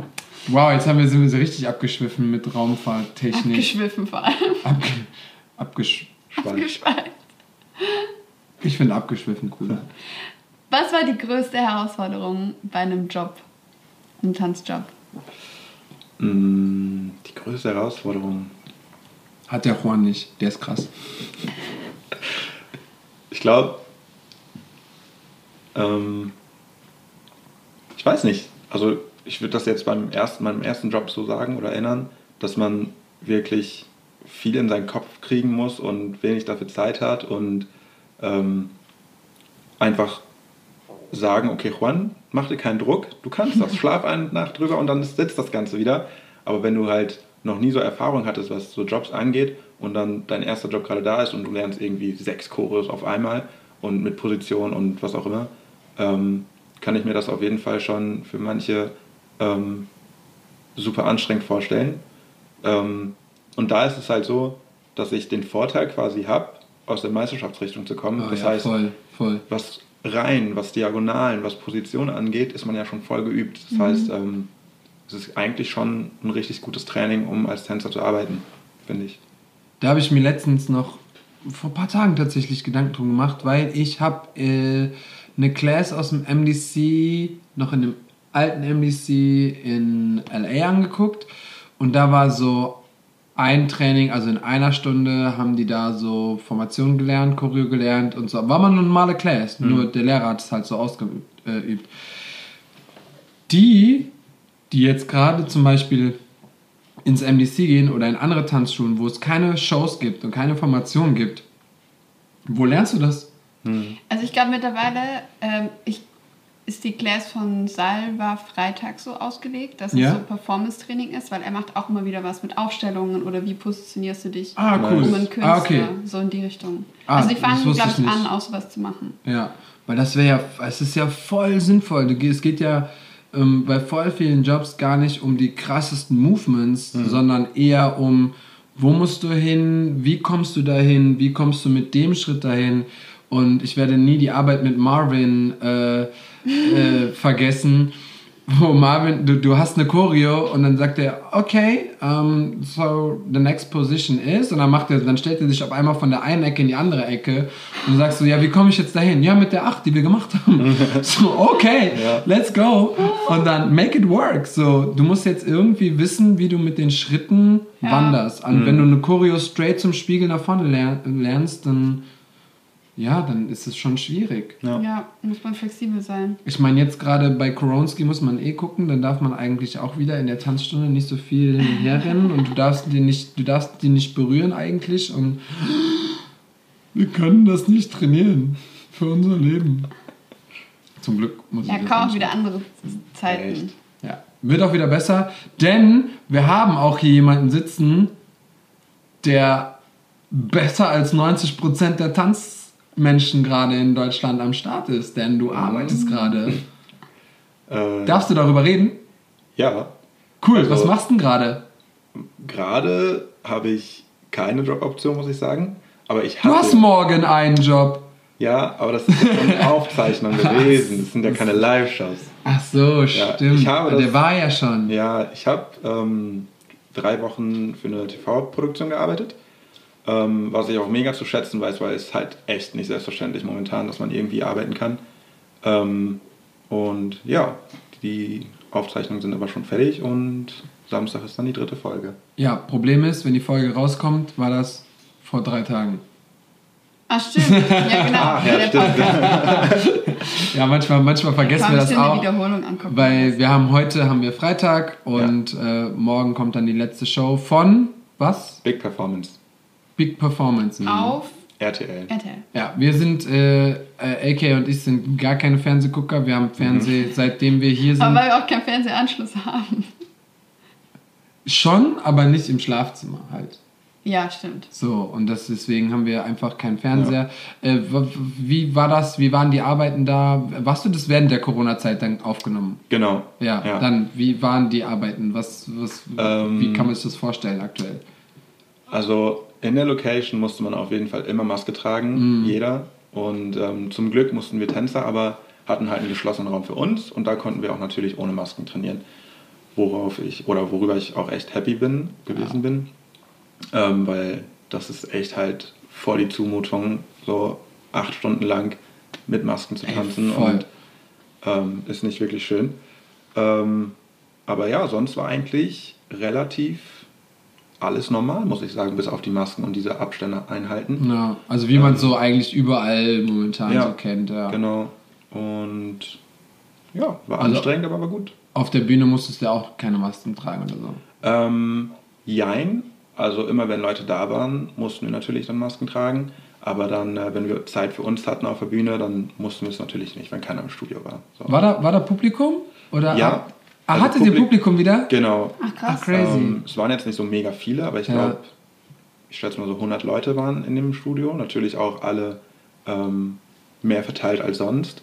[SPEAKER 2] wow, jetzt haben wir, sind wir so richtig abgeschwiffen mit Raumfahrttechnik.
[SPEAKER 3] abgeschwiffen vor allem.
[SPEAKER 2] Abge, abgesch,
[SPEAKER 1] Spannend.
[SPEAKER 3] Abgeschweift.
[SPEAKER 2] ich finde abgeschwiffen cooler.
[SPEAKER 3] Was war die größte Herausforderung bei einem Job? Einem Tanzjob?
[SPEAKER 1] Mm, Die größte Herausforderung.
[SPEAKER 2] Hat der Juan nicht, der ist krass.
[SPEAKER 1] Ich glaube, ähm, ich weiß nicht. Also ich würde das jetzt beim ersten, meinem ersten Job so sagen oder erinnern, dass man wirklich viel in seinen Kopf kriegen muss und wenig dafür Zeit hat und ähm, einfach sagen, okay, Juan, mach dir keinen Druck, du kannst das, schlaf eine Nacht drüber und dann sitzt das Ganze wieder. Aber wenn du halt noch nie so Erfahrung hattest, was so Jobs angeht und dann dein erster Job gerade da ist und du lernst irgendwie sechs Choreos auf einmal und mit Position und was auch immer, ähm, kann ich mir das auf jeden Fall schon für manche ähm, super anstrengend vorstellen. Ähm, und da ist es halt so, dass ich den Vorteil quasi habe, aus der Meisterschaftsrichtung zu kommen.
[SPEAKER 2] Oh,
[SPEAKER 1] das
[SPEAKER 2] ja,
[SPEAKER 1] heißt,
[SPEAKER 2] voll, voll.
[SPEAKER 1] was Reihen, was Diagonalen, was Position angeht, ist man ja schon voll geübt. Das heißt, ähm, es ist eigentlich schon ein richtig gutes Training, um als Tänzer zu arbeiten, finde ich.
[SPEAKER 2] Da habe ich mir letztens noch vor ein paar Tagen tatsächlich Gedanken drum gemacht, weil ich habe äh, eine Class aus dem MDC noch in dem alten MDC in LA angeguckt und da war so ein Training, also in einer Stunde haben die da so Formation gelernt, Choreo gelernt und so. War mal eine normale Class, nur der Lehrer hat es halt so ausgeübt. Äh, die, die jetzt gerade zum Beispiel ins MDC gehen oder in andere Tanzschulen, wo es keine Shows gibt und keine Formation gibt, wo lernst du das?
[SPEAKER 3] Also ich glaube mittlerweile ähm, ich, ist die Class von Salva Freitag so ausgelegt, dass
[SPEAKER 2] Ja.
[SPEAKER 3] es so Performance-Training ist, weil er macht auch immer wieder was mit Aufstellungen oder wie positionierst du dich
[SPEAKER 2] Ah, cool.
[SPEAKER 3] um einen Künstler,
[SPEAKER 2] Ah, okay.
[SPEAKER 3] so in die Richtung.
[SPEAKER 2] Ah,
[SPEAKER 3] also die fangen, glaube
[SPEAKER 2] ich
[SPEAKER 3] an, auch sowas zu machen.
[SPEAKER 2] Ja, weil das wäre ja, es ist ja voll sinnvoll. Es geht ja ähm, bei voll vielen Jobs gar nicht um die krassesten Movements, sondern eher um, wo musst du hin, wie kommst du dahin, wie kommst du mit dem Schritt dahin. Und ich werde nie die Arbeit mit Marvin äh, äh, vergessen, wo Marvin, du, du hast eine Choreo und dann sagt er, okay, um, so the next position is und dann macht er, dann stellt er sich auf einmal von der einen Ecke in die andere Ecke und du sagst so, ja, wie komme ich jetzt dahin? Ja, mit der 8, die wir gemacht haben. so, okay,
[SPEAKER 1] Ja.
[SPEAKER 2] let's go. Und dann make it work. So, du musst jetzt irgendwie wissen, wie du mit den Schritten
[SPEAKER 3] Ja.
[SPEAKER 2] wanderst. Und wenn du eine Choreo straight zum Spiegel nach vorne lern, lernst, dann ja, dann ist es schon schwierig.
[SPEAKER 1] Ja.
[SPEAKER 3] Ja, muss man flexibel sein.
[SPEAKER 2] Ich meine, jetzt gerade bei Koronski muss man eh gucken, dann darf man eigentlich auch wieder in der Tanzstunde nicht so viel herrennen und du darfst die nicht, du darfst die nicht berühren eigentlich und wir können das nicht trainieren für unser Leben. Zum Glück muss
[SPEAKER 3] Ja,
[SPEAKER 2] ich das
[SPEAKER 3] kaum auch wieder andere Zeiten.
[SPEAKER 1] Echt?
[SPEAKER 2] Ja, wird auch wieder besser, denn wir haben auch hier jemanden sitzen, der besser als 90% der Tanzmenschen gerade in Deutschland am Start ist, denn du arbeitest gerade.
[SPEAKER 1] Äh,
[SPEAKER 2] Darfst du darüber reden?
[SPEAKER 1] ja,
[SPEAKER 2] Cool,
[SPEAKER 1] Also-
[SPEAKER 2] was machst du denn gerade?
[SPEAKER 1] gerade habe ich keine Joboption, muss ich sagen. Aber ich
[SPEAKER 2] Du
[SPEAKER 1] hatte,
[SPEAKER 2] hast morgen einen Job.
[SPEAKER 1] Ja, aber das ist ja schon eine Aufzeichnung gewesen. Das sind ja keine Live-Shows.
[SPEAKER 2] Ach so,
[SPEAKER 1] Ja,
[SPEAKER 2] stimmt.
[SPEAKER 1] ich habe das-
[SPEAKER 2] der war ja schon.
[SPEAKER 1] Ja, ich habe ähm, drei Wochen für eine TV-Produktion gearbeitet, ähm, was ich auch mega zu schätzen weiß, weil es halt echt nicht selbstverständlich momentan, dass man irgendwie arbeiten kann. Ähm, und ja, die Aufzeichnungen sind aber schon fertig und Samstag ist dann die dritte Folge.
[SPEAKER 2] Ja, Problem ist, wenn die Folge rauskommt, war das vor drei Tagen.
[SPEAKER 3] Ach stimmt, ja genau.
[SPEAKER 1] Ah, ja, stimmt.
[SPEAKER 2] Ja, manchmal, manchmal vergessen wir das auch.
[SPEAKER 3] eine Wiederholung angucken.
[SPEAKER 2] Weil wir haben heute haben wir Freitag und äh, morgen kommt dann die letzte Show von was?
[SPEAKER 1] Big Performance,
[SPEAKER 2] Big Performance. Mhm.
[SPEAKER 3] Auf
[SPEAKER 1] RTL.
[SPEAKER 3] RTL.
[SPEAKER 2] Ja, wir sind, äh, äh, AK und ich sind gar keine Fernsehgucker. Wir haben Fernseh, seitdem wir hier sind.
[SPEAKER 3] Aber weil wir auch keinen Fernsehanschluss haben.
[SPEAKER 2] schon, aber nicht im Schlafzimmer halt.
[SPEAKER 3] Ja, stimmt.
[SPEAKER 2] So, und das, deswegen haben wir einfach keinen Fernseher. Äh, w- wie war das? Wie waren die Arbeiten da? Warst du das während der Corona-Zeit dann aufgenommen?
[SPEAKER 1] Genau.
[SPEAKER 2] Ja, dann, wie waren die Arbeiten? Was, was,
[SPEAKER 1] Ähm,
[SPEAKER 2] wie kann man sich das vorstellen aktuell?
[SPEAKER 1] Also in der Location musste man auf jeden Fall immer Maske tragen, jeder. Und ähm, zum Glück mussten wir Tänzer, aber hatten halt einen geschlossenen Raum für uns und da konnten wir auch natürlich ohne Masken trainieren. Worauf ich oder worüber ich auch echt happy bin, gewesen bin. Ähm, weil das ist echt halt vor die Zumutung, so acht Stunden lang mit Masken zu
[SPEAKER 2] Ey,
[SPEAKER 1] tanzen
[SPEAKER 2] voll.
[SPEAKER 1] und ähm, ist nicht wirklich schön. Ähm, aber ja, sonst war eigentlich relativ alles normal, muss ich sagen, bis auf die Masken und diese Abstände einhalten.
[SPEAKER 2] Ja, also wie man so eigentlich überall momentan
[SPEAKER 1] Ja,
[SPEAKER 2] so kennt. Ja.
[SPEAKER 1] Genau. Und ja, war
[SPEAKER 2] Also-
[SPEAKER 1] anstrengend, aber war gut.
[SPEAKER 2] Auf der Bühne musstest du ja auch keine Masken tragen oder so.
[SPEAKER 1] Ähm, jein. Also immer wenn Leute da waren, mussten wir natürlich dann Masken tragen. Aber dann, äh, wenn wir Zeit für uns hatten auf der Bühne, dann mussten wir es natürlich nicht, wenn keiner im Studio war. So.
[SPEAKER 2] War da, war da Publikum? Oder
[SPEAKER 1] Ja.
[SPEAKER 2] Ah,
[SPEAKER 1] Also
[SPEAKER 2] hattet ihr
[SPEAKER 1] Publik-
[SPEAKER 2] Publikum wieder?
[SPEAKER 1] Genau.
[SPEAKER 3] Ach krass.
[SPEAKER 2] Ach, crazy.
[SPEAKER 1] Ähm, es waren jetzt nicht so mega viele, aber ich
[SPEAKER 2] Ja.
[SPEAKER 1] glaube, ich schätze mal so 100 Leute waren in dem Studio. Natürlich auch alle ähm, mehr verteilt als sonst.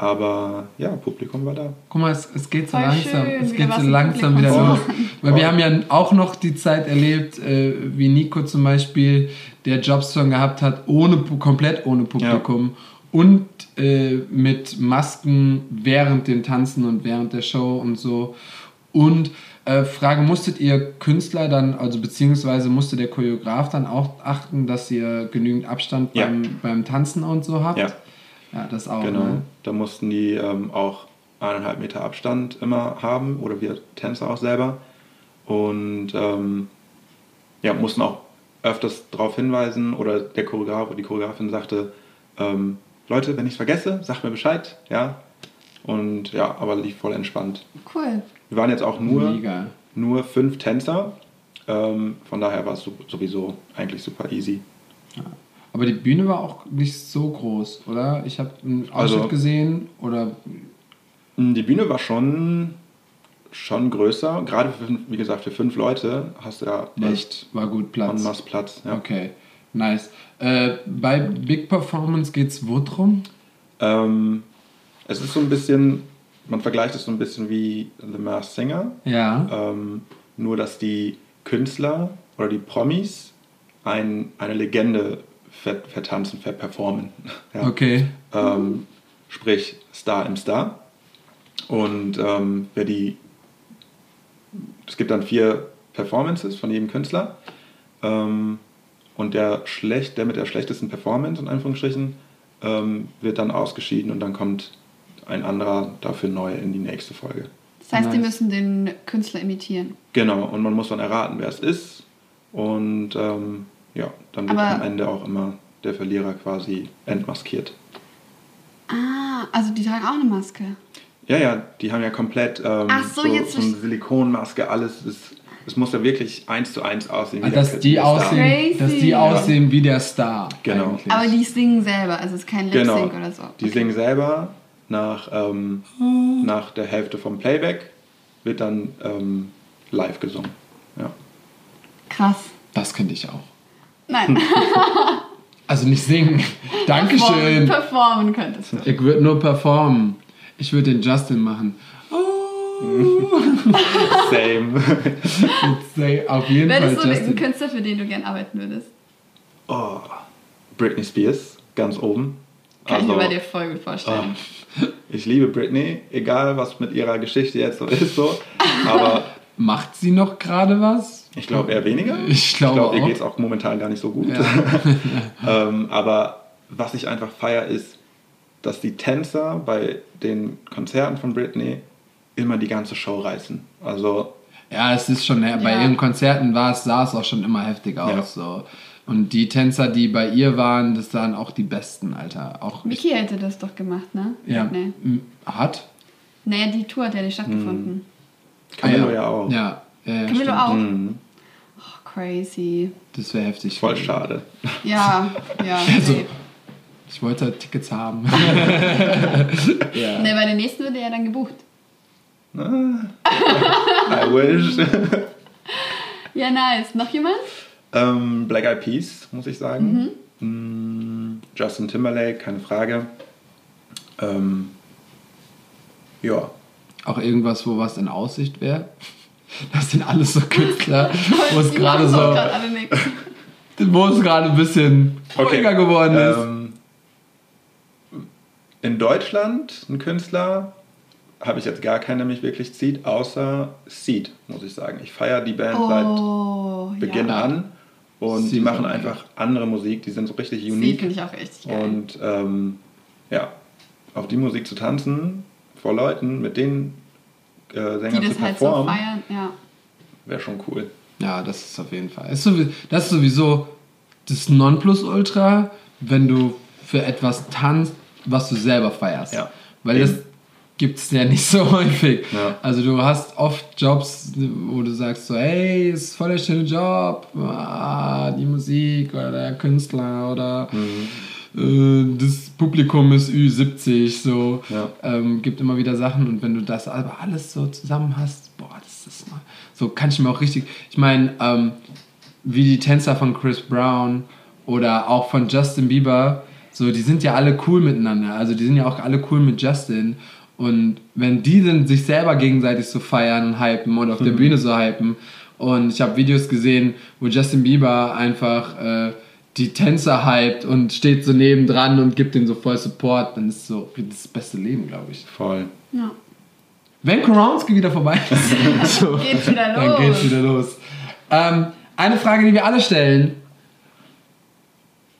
[SPEAKER 1] Aber ja, Publikum war da.
[SPEAKER 2] Guck mal, es, es geht so
[SPEAKER 3] Voll
[SPEAKER 2] langsam,
[SPEAKER 3] schön,
[SPEAKER 2] es
[SPEAKER 3] wieder
[SPEAKER 2] geht so langsam
[SPEAKER 3] Publikum.
[SPEAKER 2] wieder los. Weil wir
[SPEAKER 1] Oh.
[SPEAKER 2] haben ja auch noch die Zeit erlebt, äh, wie Nico zum Beispiel, der Jobs schon gehabt hat, ohne komplett ohne Publikum und äh, mit Masken während dem Tanzen und während der Show und so. Und äh, Frage, musstet ihr Künstler dann, also beziehungsweise musste der Choreograf dann auch achten, dass ihr genügend Abstand
[SPEAKER 1] Ja.
[SPEAKER 2] beim, beim Tanzen und so habt?
[SPEAKER 1] Ja.
[SPEAKER 2] Ja, das auch.
[SPEAKER 1] Genau.
[SPEAKER 2] Ne?
[SPEAKER 1] Da mussten die ähm, auch eineinhalb Meter Abstand immer haben oder wir Tänzer auch selber. Und ähm, ja, mussten auch öfters darauf hinweisen oder der Choreograf oder die Choreografin sagte, ähm, Leute, wenn ich es vergesse, sagt mir Bescheid, ja. Und ja, aber lief voll entspannt.
[SPEAKER 3] Cool.
[SPEAKER 1] Wir waren jetzt auch nur,
[SPEAKER 2] Mega.
[SPEAKER 1] nur fünf Tänzer, ähm, von daher war es so- sowieso eigentlich super easy.
[SPEAKER 2] Aber die Bühne war auch nicht so groß, oder? Ich habe einen Ausschnitt
[SPEAKER 1] Also-
[SPEAKER 2] gesehen oder
[SPEAKER 1] Mm, Die Bühne war schon, schon größer. Gerade für, fünf- wie gesagt, für fünf Leute hast du ja echt
[SPEAKER 2] war gut Platz.
[SPEAKER 1] en masse Platz. Ja.
[SPEAKER 2] Okay, nice. Äh, bei Big Performance geht's wo drum?
[SPEAKER 1] Ähm, es ist so ein bisschen, man vergleicht es so ein bisschen wie The Masked Singer.
[SPEAKER 2] Ja.
[SPEAKER 1] Ähm, nur, dass die Künstler oder die Promis ein, eine Legende ver, vertanzen, verperformen. Ja.
[SPEAKER 2] Okay.
[SPEAKER 1] ähm, sprich Star im Star. Und ähm, wer die, es gibt dann vier Performances von jedem Künstler. Ähm, und der, schlecht, der mit der schlechtesten Performance, in Anführungsstrichen, ähm, wird dann ausgeschieden und dann kommt ein anderer dafür neu in die nächste Folge.
[SPEAKER 3] Das heißt, die
[SPEAKER 2] Nice.
[SPEAKER 3] müssen den Künstler imitieren.
[SPEAKER 1] Genau, und man muss dann erraten, wer es ist. Und ähm, ja, dann wird
[SPEAKER 3] Aber-
[SPEAKER 1] am Ende auch immer der Verlierer quasi entmaskiert.
[SPEAKER 3] Ah, also die tragen auch eine Maske.
[SPEAKER 1] Ja, ja, die haben ja komplett ähm,
[SPEAKER 3] Ach so, jetzt
[SPEAKER 1] so eine Silikonmaske, alles ist. Es muss ja wirklich eins zu eins aussehen. Der
[SPEAKER 2] dass, die
[SPEAKER 1] Star.
[SPEAKER 2] aussehen,
[SPEAKER 3] Crazy.
[SPEAKER 2] dass die aussehen wie der Star.
[SPEAKER 1] Genau.
[SPEAKER 2] eigentlich.
[SPEAKER 3] Aber die singen selber, also es ist kein
[SPEAKER 1] Genau.
[SPEAKER 3] Sync oder so.
[SPEAKER 1] Die singen selber nach, ähm, nach der Hälfte vom Playback, wird dann ähm, live gesungen. Ja.
[SPEAKER 3] Krass.
[SPEAKER 2] Das könnte ich auch.
[SPEAKER 3] Nein,
[SPEAKER 2] Also nicht singen. Dankeschön.
[SPEAKER 3] Performen könntest du.
[SPEAKER 2] Ich würde nur performen. Ich würde den Justin machen. Oh.
[SPEAKER 1] Same.
[SPEAKER 2] Say- Auf jeden
[SPEAKER 3] Wer ist
[SPEAKER 2] Fall
[SPEAKER 3] so ein. Künstler, für den du gern arbeiten würdest?
[SPEAKER 1] oh, Britney Spears, ganz oben.
[SPEAKER 3] Kann ich mir
[SPEAKER 1] Also,
[SPEAKER 3] bei dir voll gut vorstellen.
[SPEAKER 1] Ich liebe Britney, egal was mit ihrer Geschichte jetzt so ist, so. Aber
[SPEAKER 2] Macht sie noch gerade was?
[SPEAKER 1] Ich glaube eher weniger.
[SPEAKER 2] Ich glaube
[SPEAKER 1] ihr
[SPEAKER 2] auch.
[SPEAKER 1] geht es auch momentan gar nicht so gut.
[SPEAKER 2] Ja.
[SPEAKER 1] ähm, aber was ich einfach feier ist, dass die Tänzer bei den Konzerten von Britney immer die ganze Show reißen. Also
[SPEAKER 2] Ja, es ist schon, bei
[SPEAKER 3] Ja.
[SPEAKER 2] ihren Konzerten war es, sah es auch schon immer heftig aus.
[SPEAKER 1] Ja.
[SPEAKER 2] So. Und die Tänzer, die bei ihr waren, das waren auch die besten, Alter. Auch
[SPEAKER 3] Mickey hätte das doch gemacht, ne?
[SPEAKER 2] ja,
[SPEAKER 3] Nee.
[SPEAKER 2] hat.
[SPEAKER 3] Naja, die Tour hat ja nicht stattgefunden.
[SPEAKER 1] Camillo
[SPEAKER 2] Ah,
[SPEAKER 1] ja auch.
[SPEAKER 2] Ja, ja, ja
[SPEAKER 3] Camillo
[SPEAKER 2] stimmt.
[SPEAKER 3] auch.
[SPEAKER 1] Mhm.
[SPEAKER 3] Oh, crazy.
[SPEAKER 2] Das wäre heftig.
[SPEAKER 1] Voll schade.
[SPEAKER 3] Ja, ja.
[SPEAKER 2] Also-. Ich wollte halt Tickets haben. ja.
[SPEAKER 3] Ne, bei den nächsten wird er ja dann gebucht.
[SPEAKER 1] I wish.
[SPEAKER 3] Ja, nice. Noch jemand?
[SPEAKER 1] ähm, Black Eyed Peas, muss ich sagen. Mm, Justin Timberlake, keine Frage. Ähm, ja.
[SPEAKER 2] Auch irgendwas, wo was in Aussicht wäre. Das sind alles so Künstler, wo es gerade so, wo es gerade ein bisschen ruhiger geworden ist.
[SPEAKER 1] Ähm, in Deutschland ein Künstler habe ich jetzt gar keinen, der mich wirklich zieht, außer Seed, muss ich sagen. Ich feiere die Band
[SPEAKER 3] Oh,
[SPEAKER 1] seit Beginn
[SPEAKER 3] ja.
[SPEAKER 1] an und
[SPEAKER 2] Seed
[SPEAKER 1] die machen einfach andere Musik, die sind so richtig unique.
[SPEAKER 3] finde ich auch richtig geil.
[SPEAKER 1] Und ähm, ja, auf die Musik zu tanzen, vor Leuten, mit den äh,
[SPEAKER 3] die
[SPEAKER 1] Sängern zu
[SPEAKER 3] das halt so
[SPEAKER 1] performen,
[SPEAKER 3] feiern, ja.
[SPEAKER 1] wäre schon cool.
[SPEAKER 2] Ja, das ist auf jeden Fall. Das ist sowieso das Nonplusultra, wenn du für etwas tanzt, was du selber feierst.
[SPEAKER 1] Ja.
[SPEAKER 2] Weil das. Gibt es ja nicht so häufig.
[SPEAKER 1] Ja.
[SPEAKER 2] Also du hast oft Jobs, wo du sagst so, hey, ist voll der schöne Job, ah, die Musik oder der Künstler oder äh, das Publikum ist Ü70, so.
[SPEAKER 1] Ja.
[SPEAKER 2] Ähm, gibt immer wieder Sachen und wenn du das aber alles so zusammen hast, boah, das ist mal, so kann ich mir auch richtig, ich meine, ähm, wie die Tänzer von Chris Brown oder auch von Justin Bieber, so, die sind ja alle cool miteinander. Also die sind ja auch alle cool mit Justin. Und wenn die dann sich selber gegenseitig so feiern und hypen und auf der Bühne so hypen. Und ich habe Videos gesehen, wo Justin Bieber einfach äh, die Tänzer hypt und steht so nebendran und gibt denen so voll Support, dann ist so das beste Leben, glaube ich.
[SPEAKER 1] Voll.
[SPEAKER 3] Ja.
[SPEAKER 2] Wenn Koronski wieder vorbei ist, so,
[SPEAKER 3] Geht's wieder
[SPEAKER 2] dann
[SPEAKER 3] los.
[SPEAKER 2] geht's wieder los. Ähm, eine Frage, die wir alle stellen.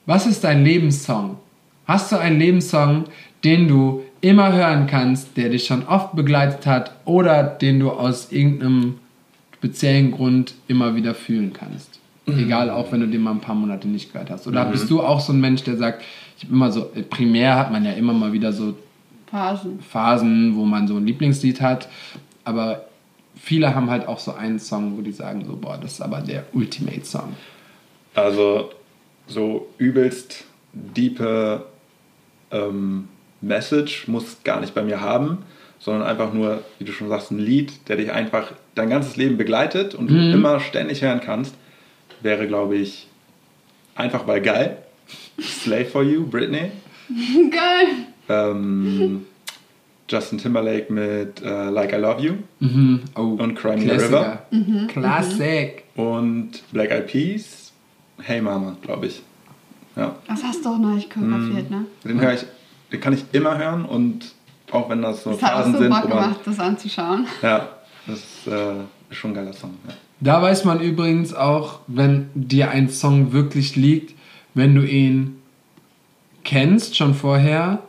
[SPEAKER 2] Was ist dein Lebenssong? Hast du einen Lebenssong, den du immer hören kannst, der dich schon oft begleitet hat oder den du aus irgendeinem speziellen Grund immer wieder fühlen kannst? Egal, auch wenn du den mal ein paar Monate nicht gehört hast. Oder bist du auch so ein Mensch, der sagt, ich habe immer so, primär hat man ja immer mal wieder so
[SPEAKER 3] Phasen.
[SPEAKER 2] Phasen, wo man so ein Lieblingslied hat. Aber viele haben halt auch so einen Song, wo die sagen so, boah, das ist aber der Ultimate Song.
[SPEAKER 1] Also so übelst diepe ähm, Message muss gar nicht bei mir haben, sondern einfach nur, wie du schon sagst, ein Lied, der dich einfach dein ganzes Leben begleitet und du immer ständig hören kannst, wäre, glaube ich, einfach weil geil. Slave for You, Britney.
[SPEAKER 3] Geil.
[SPEAKER 1] Ähm, Justin Timberlake mit äh, Like I Love You
[SPEAKER 2] Mhm. Oh,
[SPEAKER 1] Und Cry Me a
[SPEAKER 2] Klassiker.
[SPEAKER 3] Mhm.
[SPEAKER 2] Classic.
[SPEAKER 1] und Black Eyed Peas, Hey Mama, glaube ich. Ja.
[SPEAKER 3] Das hast du auch noch nicht choreografiert, ne?
[SPEAKER 1] Den höre ich, den kann ich immer hören und auch wenn das so
[SPEAKER 3] Das hat auch
[SPEAKER 1] Phasen
[SPEAKER 3] so
[SPEAKER 1] sind,
[SPEAKER 3] Bock
[SPEAKER 1] man,
[SPEAKER 3] gemacht, das anzuschauen.
[SPEAKER 1] ja, das ist, äh, ist schon ein geiler Song. Ja.
[SPEAKER 2] Da weiß man übrigens auch, wenn dir ein Song wirklich liegt, wenn du ihn kennst schon vorher,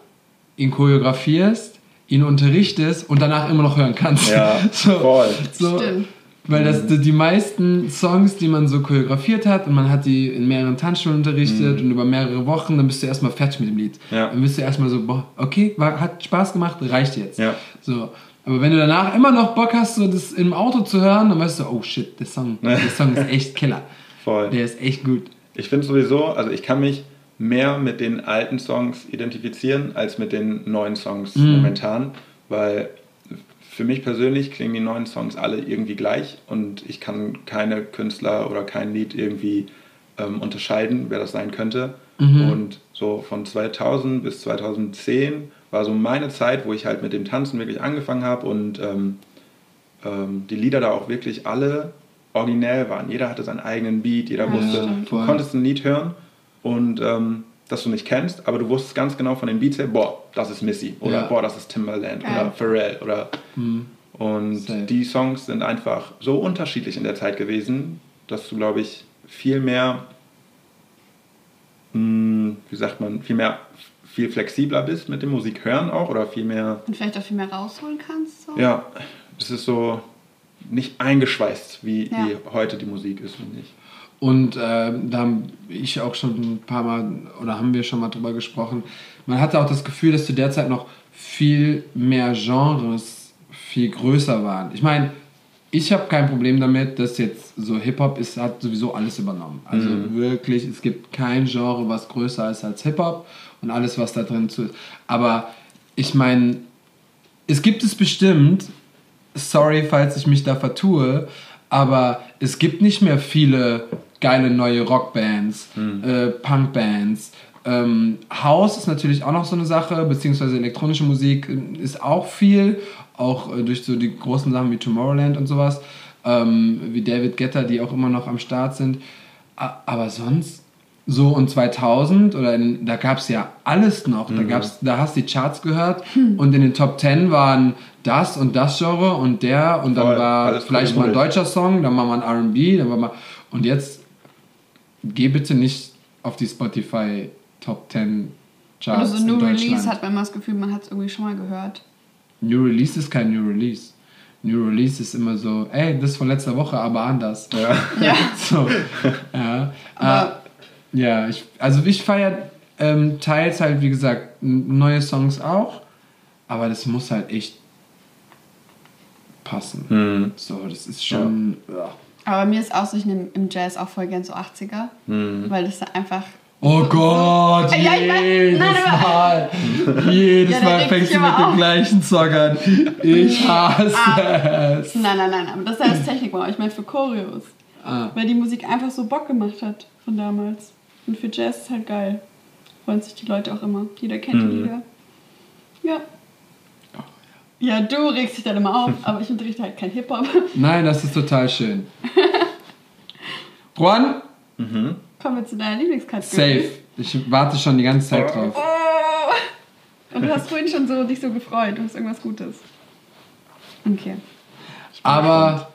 [SPEAKER 2] ihn choreografierst, ihn unterrichtest und danach immer noch hören kannst.
[SPEAKER 1] Ja,
[SPEAKER 2] so,
[SPEAKER 1] voll.
[SPEAKER 2] So,
[SPEAKER 3] Stimmt.
[SPEAKER 2] Weil das die meisten Songs, die man so choreografiert hat und man hat die in mehreren Tanzschulen unterrichtet und über mehrere Wochen, dann bist du erstmal fertig mit dem Lied.
[SPEAKER 1] Mhm. Ja.
[SPEAKER 2] Dann bist du erstmal so, boah, okay, war, hat Spaß gemacht, reicht jetzt.
[SPEAKER 1] Ja.
[SPEAKER 2] So. Aber wenn du danach immer noch Bock hast, so das im Auto zu hören, dann weißt du, oh shit, der Song, der Song ist echt Killer.
[SPEAKER 1] Voll.
[SPEAKER 2] Der ist echt gut.
[SPEAKER 1] Ich finde sowieso, also ich kann mich mehr mit den alten Songs identifizieren als mit den neuen Songs momentan, weil für mich persönlich klingen die neuen Songs alle irgendwie gleich und ich kann keine Künstler oder kein Lied irgendwie ähm, unterscheiden, wer das sein könnte. Und so von 2000 bis 2010 war so meine Zeit, wo ich halt mit dem Tanzen wirklich angefangen habe und ähm, ähm, die Lieder da auch wirklich alle originell waren. Jeder hatte seinen eigenen Beat, jeder
[SPEAKER 3] Ja,
[SPEAKER 1] wusste, du
[SPEAKER 2] Voll.
[SPEAKER 1] konntest ein Lied hören und ähm, das du nicht kennst, aber du wusstest ganz genau von den Beats her, boah, das ist Missy oder
[SPEAKER 2] Ja.
[SPEAKER 1] boah, das ist Timbaland
[SPEAKER 3] Geil.
[SPEAKER 1] oder Pharrell oder und
[SPEAKER 2] Safe.
[SPEAKER 1] die Songs sind einfach so unterschiedlich in der Zeit gewesen, dass du, glaube ich, viel mehr, mh, wie sagt man, viel mehr, viel flexibler bist mit dem Musik hören auch oder viel mehr,
[SPEAKER 3] Und vielleicht auch viel mehr rausholen kannst. So.
[SPEAKER 1] ja, es ist so nicht eingeschweißt, wie,
[SPEAKER 3] Ja.
[SPEAKER 1] wie heute die Musik ist, finde ich.
[SPEAKER 2] Und äh, da haben ich auch schon ein paar Mal, oder haben wir schon mal drüber gesprochen, man hatte auch das Gefühl, dass zu der Zeit noch viel mehr Genres viel größer waren. Ich meine, ich habe kein Problem damit, dass jetzt so Hip-Hop ist, hat sowieso alles übernommen. Also wirklich, es gibt kein Genre, was größer ist als Hip-Hop und alles, was da drin zu ist. Aber ich meine, es gibt es bestimmt, sorry, falls ich mich da vertue, aber es gibt nicht mehr viele geile neue Rockbands, äh, Punkbands. Ähm, House ist natürlich auch noch so eine Sache, beziehungsweise elektronische Musik äh, ist auch viel, auch äh, durch so die großen Sachen wie Tomorrowland und sowas, ähm, wie David Guetta, die auch immer noch am Start sind. A- Aber sonst, so und 2000 oder in, da gab es ja alles noch. Da, gab's, da hast du die Charts gehört und in den Top 10 waren das und das Genre und der und dann
[SPEAKER 1] Voll,
[SPEAKER 2] war
[SPEAKER 1] alles
[SPEAKER 2] vielleicht mal ein deutscher Song, dann war mal ein RB, dann war mal. Und jetzt geh bitte nicht auf die Spotify Top 10 Charts.
[SPEAKER 3] Oder so New
[SPEAKER 2] in
[SPEAKER 3] Release hat man immer das Gefühl, man hat es irgendwie schon mal gehört.
[SPEAKER 2] New Release ist kein New Release. New Release ist immer so, ey, das ist von letzter Woche, aber anders.
[SPEAKER 1] Ja.
[SPEAKER 3] Ja.
[SPEAKER 2] So, ja.
[SPEAKER 3] Aber-
[SPEAKER 2] äh, ja, ich, also ich feiere ähm, teils halt, wie gesagt, neue Songs auch, aber das muss halt echt passen.
[SPEAKER 1] Mhm.
[SPEAKER 2] So, das ist schon. Ja.
[SPEAKER 3] Aber mir ist auch so, ich nehme im Jazz auch voll gern so 80er, weil das einfach.
[SPEAKER 2] Oh Gott,
[SPEAKER 3] Ja, ich weiß-
[SPEAKER 2] jedes
[SPEAKER 3] nein, aber-
[SPEAKER 2] Mal. Jedes
[SPEAKER 3] Ja,
[SPEAKER 2] Mal fängst du mit
[SPEAKER 3] aber
[SPEAKER 2] dem gleichen Song an. Ich hasse es.
[SPEAKER 3] Nein, nein, nein, aber das ist alles Technik, aber ich meine für Choreos.
[SPEAKER 2] Ah.
[SPEAKER 3] Weil die Musik einfach so Bock gemacht hat von damals. Und für Jazz ist halt geil. Freuen sich die Leute auch immer. Jeder kennt die Lieder. Ja. Ja, du regst dich dann immer auf, aber ich unterrichte halt kein Hip-Hop.
[SPEAKER 2] Nein, das ist total schön. Juan,
[SPEAKER 3] Kommen wir zu deiner Lieblingskategorie.
[SPEAKER 2] safe. Ich warte schon die ganze Zeit drauf.
[SPEAKER 3] Oh! Und du hast vorhin schon so dich so gefreut. Du hast irgendwas Gutes. Okay.
[SPEAKER 2] Aber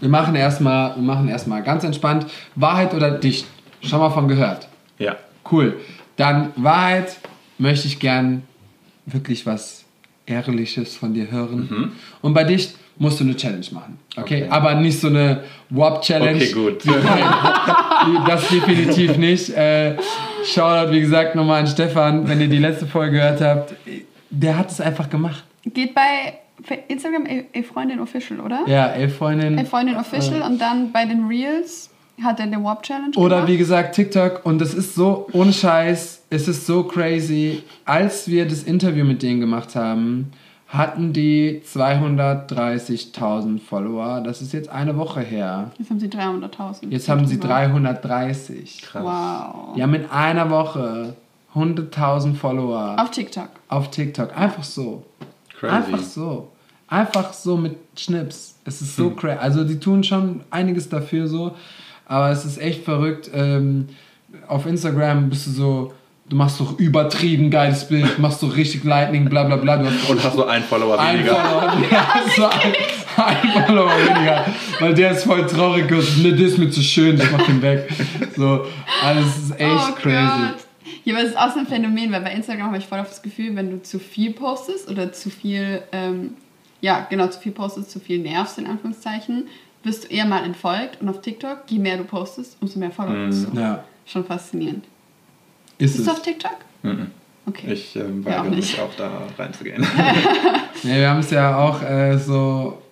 [SPEAKER 2] wir machen erstmal, wir machen erstmal ganz entspannt. Wahrheit oder dicht? Schon mal von gehört.
[SPEAKER 1] Ja.
[SPEAKER 2] Cool. Dann Wahrheit möchte ich gern wirklich was Ehrliches von dir hören. Und bei dich musst du eine Challenge machen. Okay?
[SPEAKER 1] Okay.
[SPEAKER 2] Aber nicht so eine WAP-Challenge.
[SPEAKER 1] Okay, gut.
[SPEAKER 2] das definitiv nicht. Äh, Shoutout, wie gesagt, nochmal an Stefan, wenn ihr die letzte Folge gehört habt. Der hat es einfach gemacht.
[SPEAKER 3] Geht bei Instagram E- E-Freundin Official, oder?
[SPEAKER 2] Ja, elf Freundin.
[SPEAKER 3] E-Freundin Official und dann bei den Reels hat er den Warp Challenge
[SPEAKER 2] Oder
[SPEAKER 3] gemacht.
[SPEAKER 2] wie gesagt, TikTok. Und das ist so, ohne Scheiß, es ist so crazy. Als wir das Interview mit denen gemacht haben, hatten die 230.000 Follower. Das ist jetzt eine Woche her.
[SPEAKER 3] Jetzt haben sie 300.000.
[SPEAKER 2] Jetzt haben sie
[SPEAKER 3] Drüber.
[SPEAKER 2] 330.
[SPEAKER 1] Krass.
[SPEAKER 3] Wow.
[SPEAKER 2] Die haben in einer Woche 100.000 Follower
[SPEAKER 3] Auf TikTok.
[SPEAKER 2] auf TikTok. Einfach so.
[SPEAKER 1] Crazy.
[SPEAKER 2] Einfach so. Einfach so mit Schnips. Es ist so crazy. Also die tun schon einiges dafür so, aber es ist echt verrückt. Ähm, auf Instagram bist du so, du machst so übertrieben geiles Bild, machst so richtig Lightning, bla bla bla. Du hast
[SPEAKER 1] Und hast so einen Follower
[SPEAKER 2] ein
[SPEAKER 1] weniger.
[SPEAKER 2] Follower, ja, so ein, ein Follower weniger, weil der ist voll traurig und ne, der ist mir zu schön, ich mach den weg. So, alles ist echt
[SPEAKER 3] oh
[SPEAKER 2] crazy.
[SPEAKER 3] Gott. Ja, aber es ist auch so ein Phänomen, weil bei Instagram habe ich voll oft das Gefühl, wenn du zu viel postest oder zu viel, ähm, ja, genau, zu viel postest, zu viel nervst, in Anführungszeichen, wirst du eher mal entfolgt. Und auf TikTok, je mehr du postest, umso mehr Follower hast du.
[SPEAKER 2] Ja,
[SPEAKER 3] Schon faszinierend.
[SPEAKER 2] ist
[SPEAKER 3] Bist
[SPEAKER 2] es.
[SPEAKER 3] du auf TikTok?
[SPEAKER 1] Mhm.
[SPEAKER 3] Okay.
[SPEAKER 1] Ich ähm,
[SPEAKER 3] Ja, auch
[SPEAKER 1] weigere
[SPEAKER 3] nicht.
[SPEAKER 1] mich auch da reinzugehen.
[SPEAKER 2] Ja, wir haben es ja auch äh, so.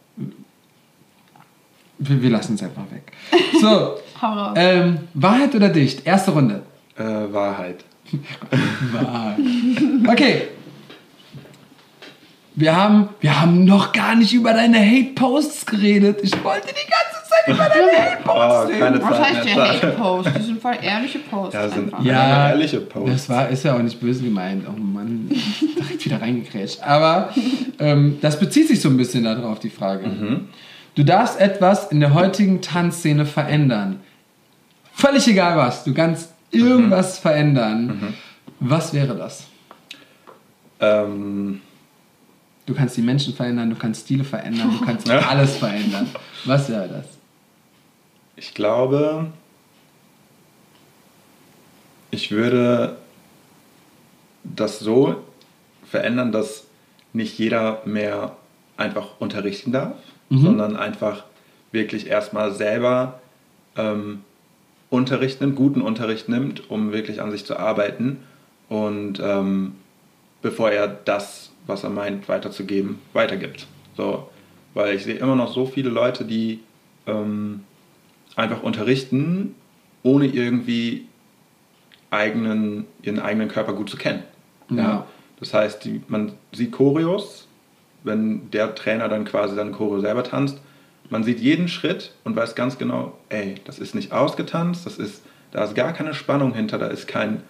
[SPEAKER 2] Wir, wir lassen es einfach weg. So,
[SPEAKER 3] Hau raus.
[SPEAKER 2] ähm, Wahrheit oder dicht? Erste Runde.
[SPEAKER 1] äh, Wahrheit.
[SPEAKER 2] Wahrheit. Okay. Wir haben, wir haben noch gar nicht über deine Hate-Posts geredet. Ich wollte die ganze Zeit über deine Hate-Posts
[SPEAKER 1] Oh,
[SPEAKER 2] reden.
[SPEAKER 3] Was heißt der Hate-Post? Die sind voll ehrliche Posts.
[SPEAKER 1] Ja, sind-
[SPEAKER 3] einfach.
[SPEAKER 2] Ja,
[SPEAKER 1] ehrliche Posts.
[SPEAKER 2] das war, ist ja auch nicht böse gemeint. Oh Mann, direkt wieder reingekrätscht. Aber ähm, das bezieht sich so ein bisschen darauf, die Frage. Du darfst etwas in der heutigen Tanzszene verändern. Völlig egal was. Du kannst irgendwas verändern. Was wäre das?
[SPEAKER 1] Ähm,
[SPEAKER 2] Du kannst die Menschen verändern, du kannst Stile verändern, du kannst alles verändern. Was wäre das?
[SPEAKER 1] ich glaube, ich würde das so verändern, dass nicht jeder mehr einfach unterrichten darf, sondern einfach wirklich erstmal selber ähm, Unterricht nimmt, guten Unterricht nimmt, um wirklich an sich zu arbeiten und ähm, bevor er das, was er meint, weiterzugeben, weitergibt. So, weil ich sehe immer noch so viele Leute, die ähm, einfach unterrichten, ohne irgendwie eigenen, ihren eigenen Körper gut zu kennen.
[SPEAKER 2] Ja.
[SPEAKER 1] Das heißt, die, man sieht Choreos, wenn der Trainer dann quasi dann Choreo selber tanzt, man sieht jeden Schritt und weiß ganz genau, ey, das ist nicht ausgetanzt, das ist, da ist gar keine Spannung hinter, da ist kein,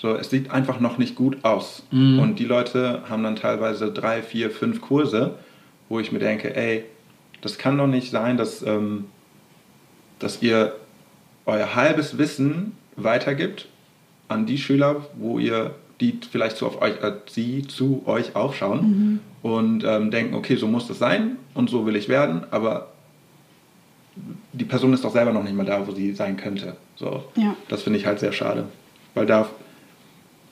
[SPEAKER 1] so, es sieht einfach noch nicht gut aus. Und die Leute haben dann teilweise drei, vier, fünf Kurse, wo ich mir denke, ey, das kann doch nicht sein, dass, ähm, dass ihr euer halbes Wissen weitergibt an die Schüler, wo ihr die vielleicht zu auf euch, äh, sie zu euch aufschauen und ähm, denken, okay, so muss das sein und so will ich werden, aber die Person ist doch selber noch nicht mal da, wo sie sein könnte. So,
[SPEAKER 3] Ja.
[SPEAKER 1] das finde ich halt sehr schade, weil da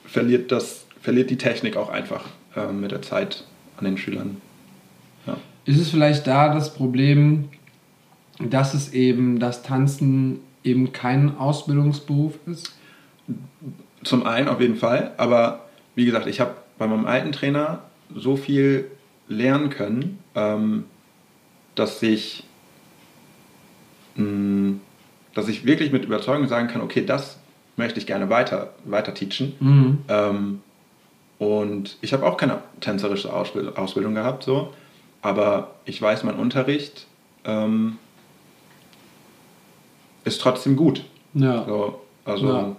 [SPEAKER 1] verliert das verliert die Technik auch einfach ähm, mit der Zeit an den Schülern. Ja.
[SPEAKER 2] Ist es vielleicht da das Problem, dass es eben das Tanzen eben kein Ausbildungsberuf ist?
[SPEAKER 1] Zum einen auf jeden Fall, aber wie gesagt, ich habe bei meinem alten Trainer so viel lernen können, ähm, dass ich, mh, dass ich wirklich mit Überzeugung sagen kann, okay, das möchte ich gerne weiter, weiter teachen.
[SPEAKER 2] Mhm.
[SPEAKER 1] Ähm, und ich habe auch keine tänzerische Ausbild- Ausbildung gehabt, so, aber ich weiß, mein Unterricht ähm, ist trotzdem gut.
[SPEAKER 2] Ja,
[SPEAKER 1] So, also,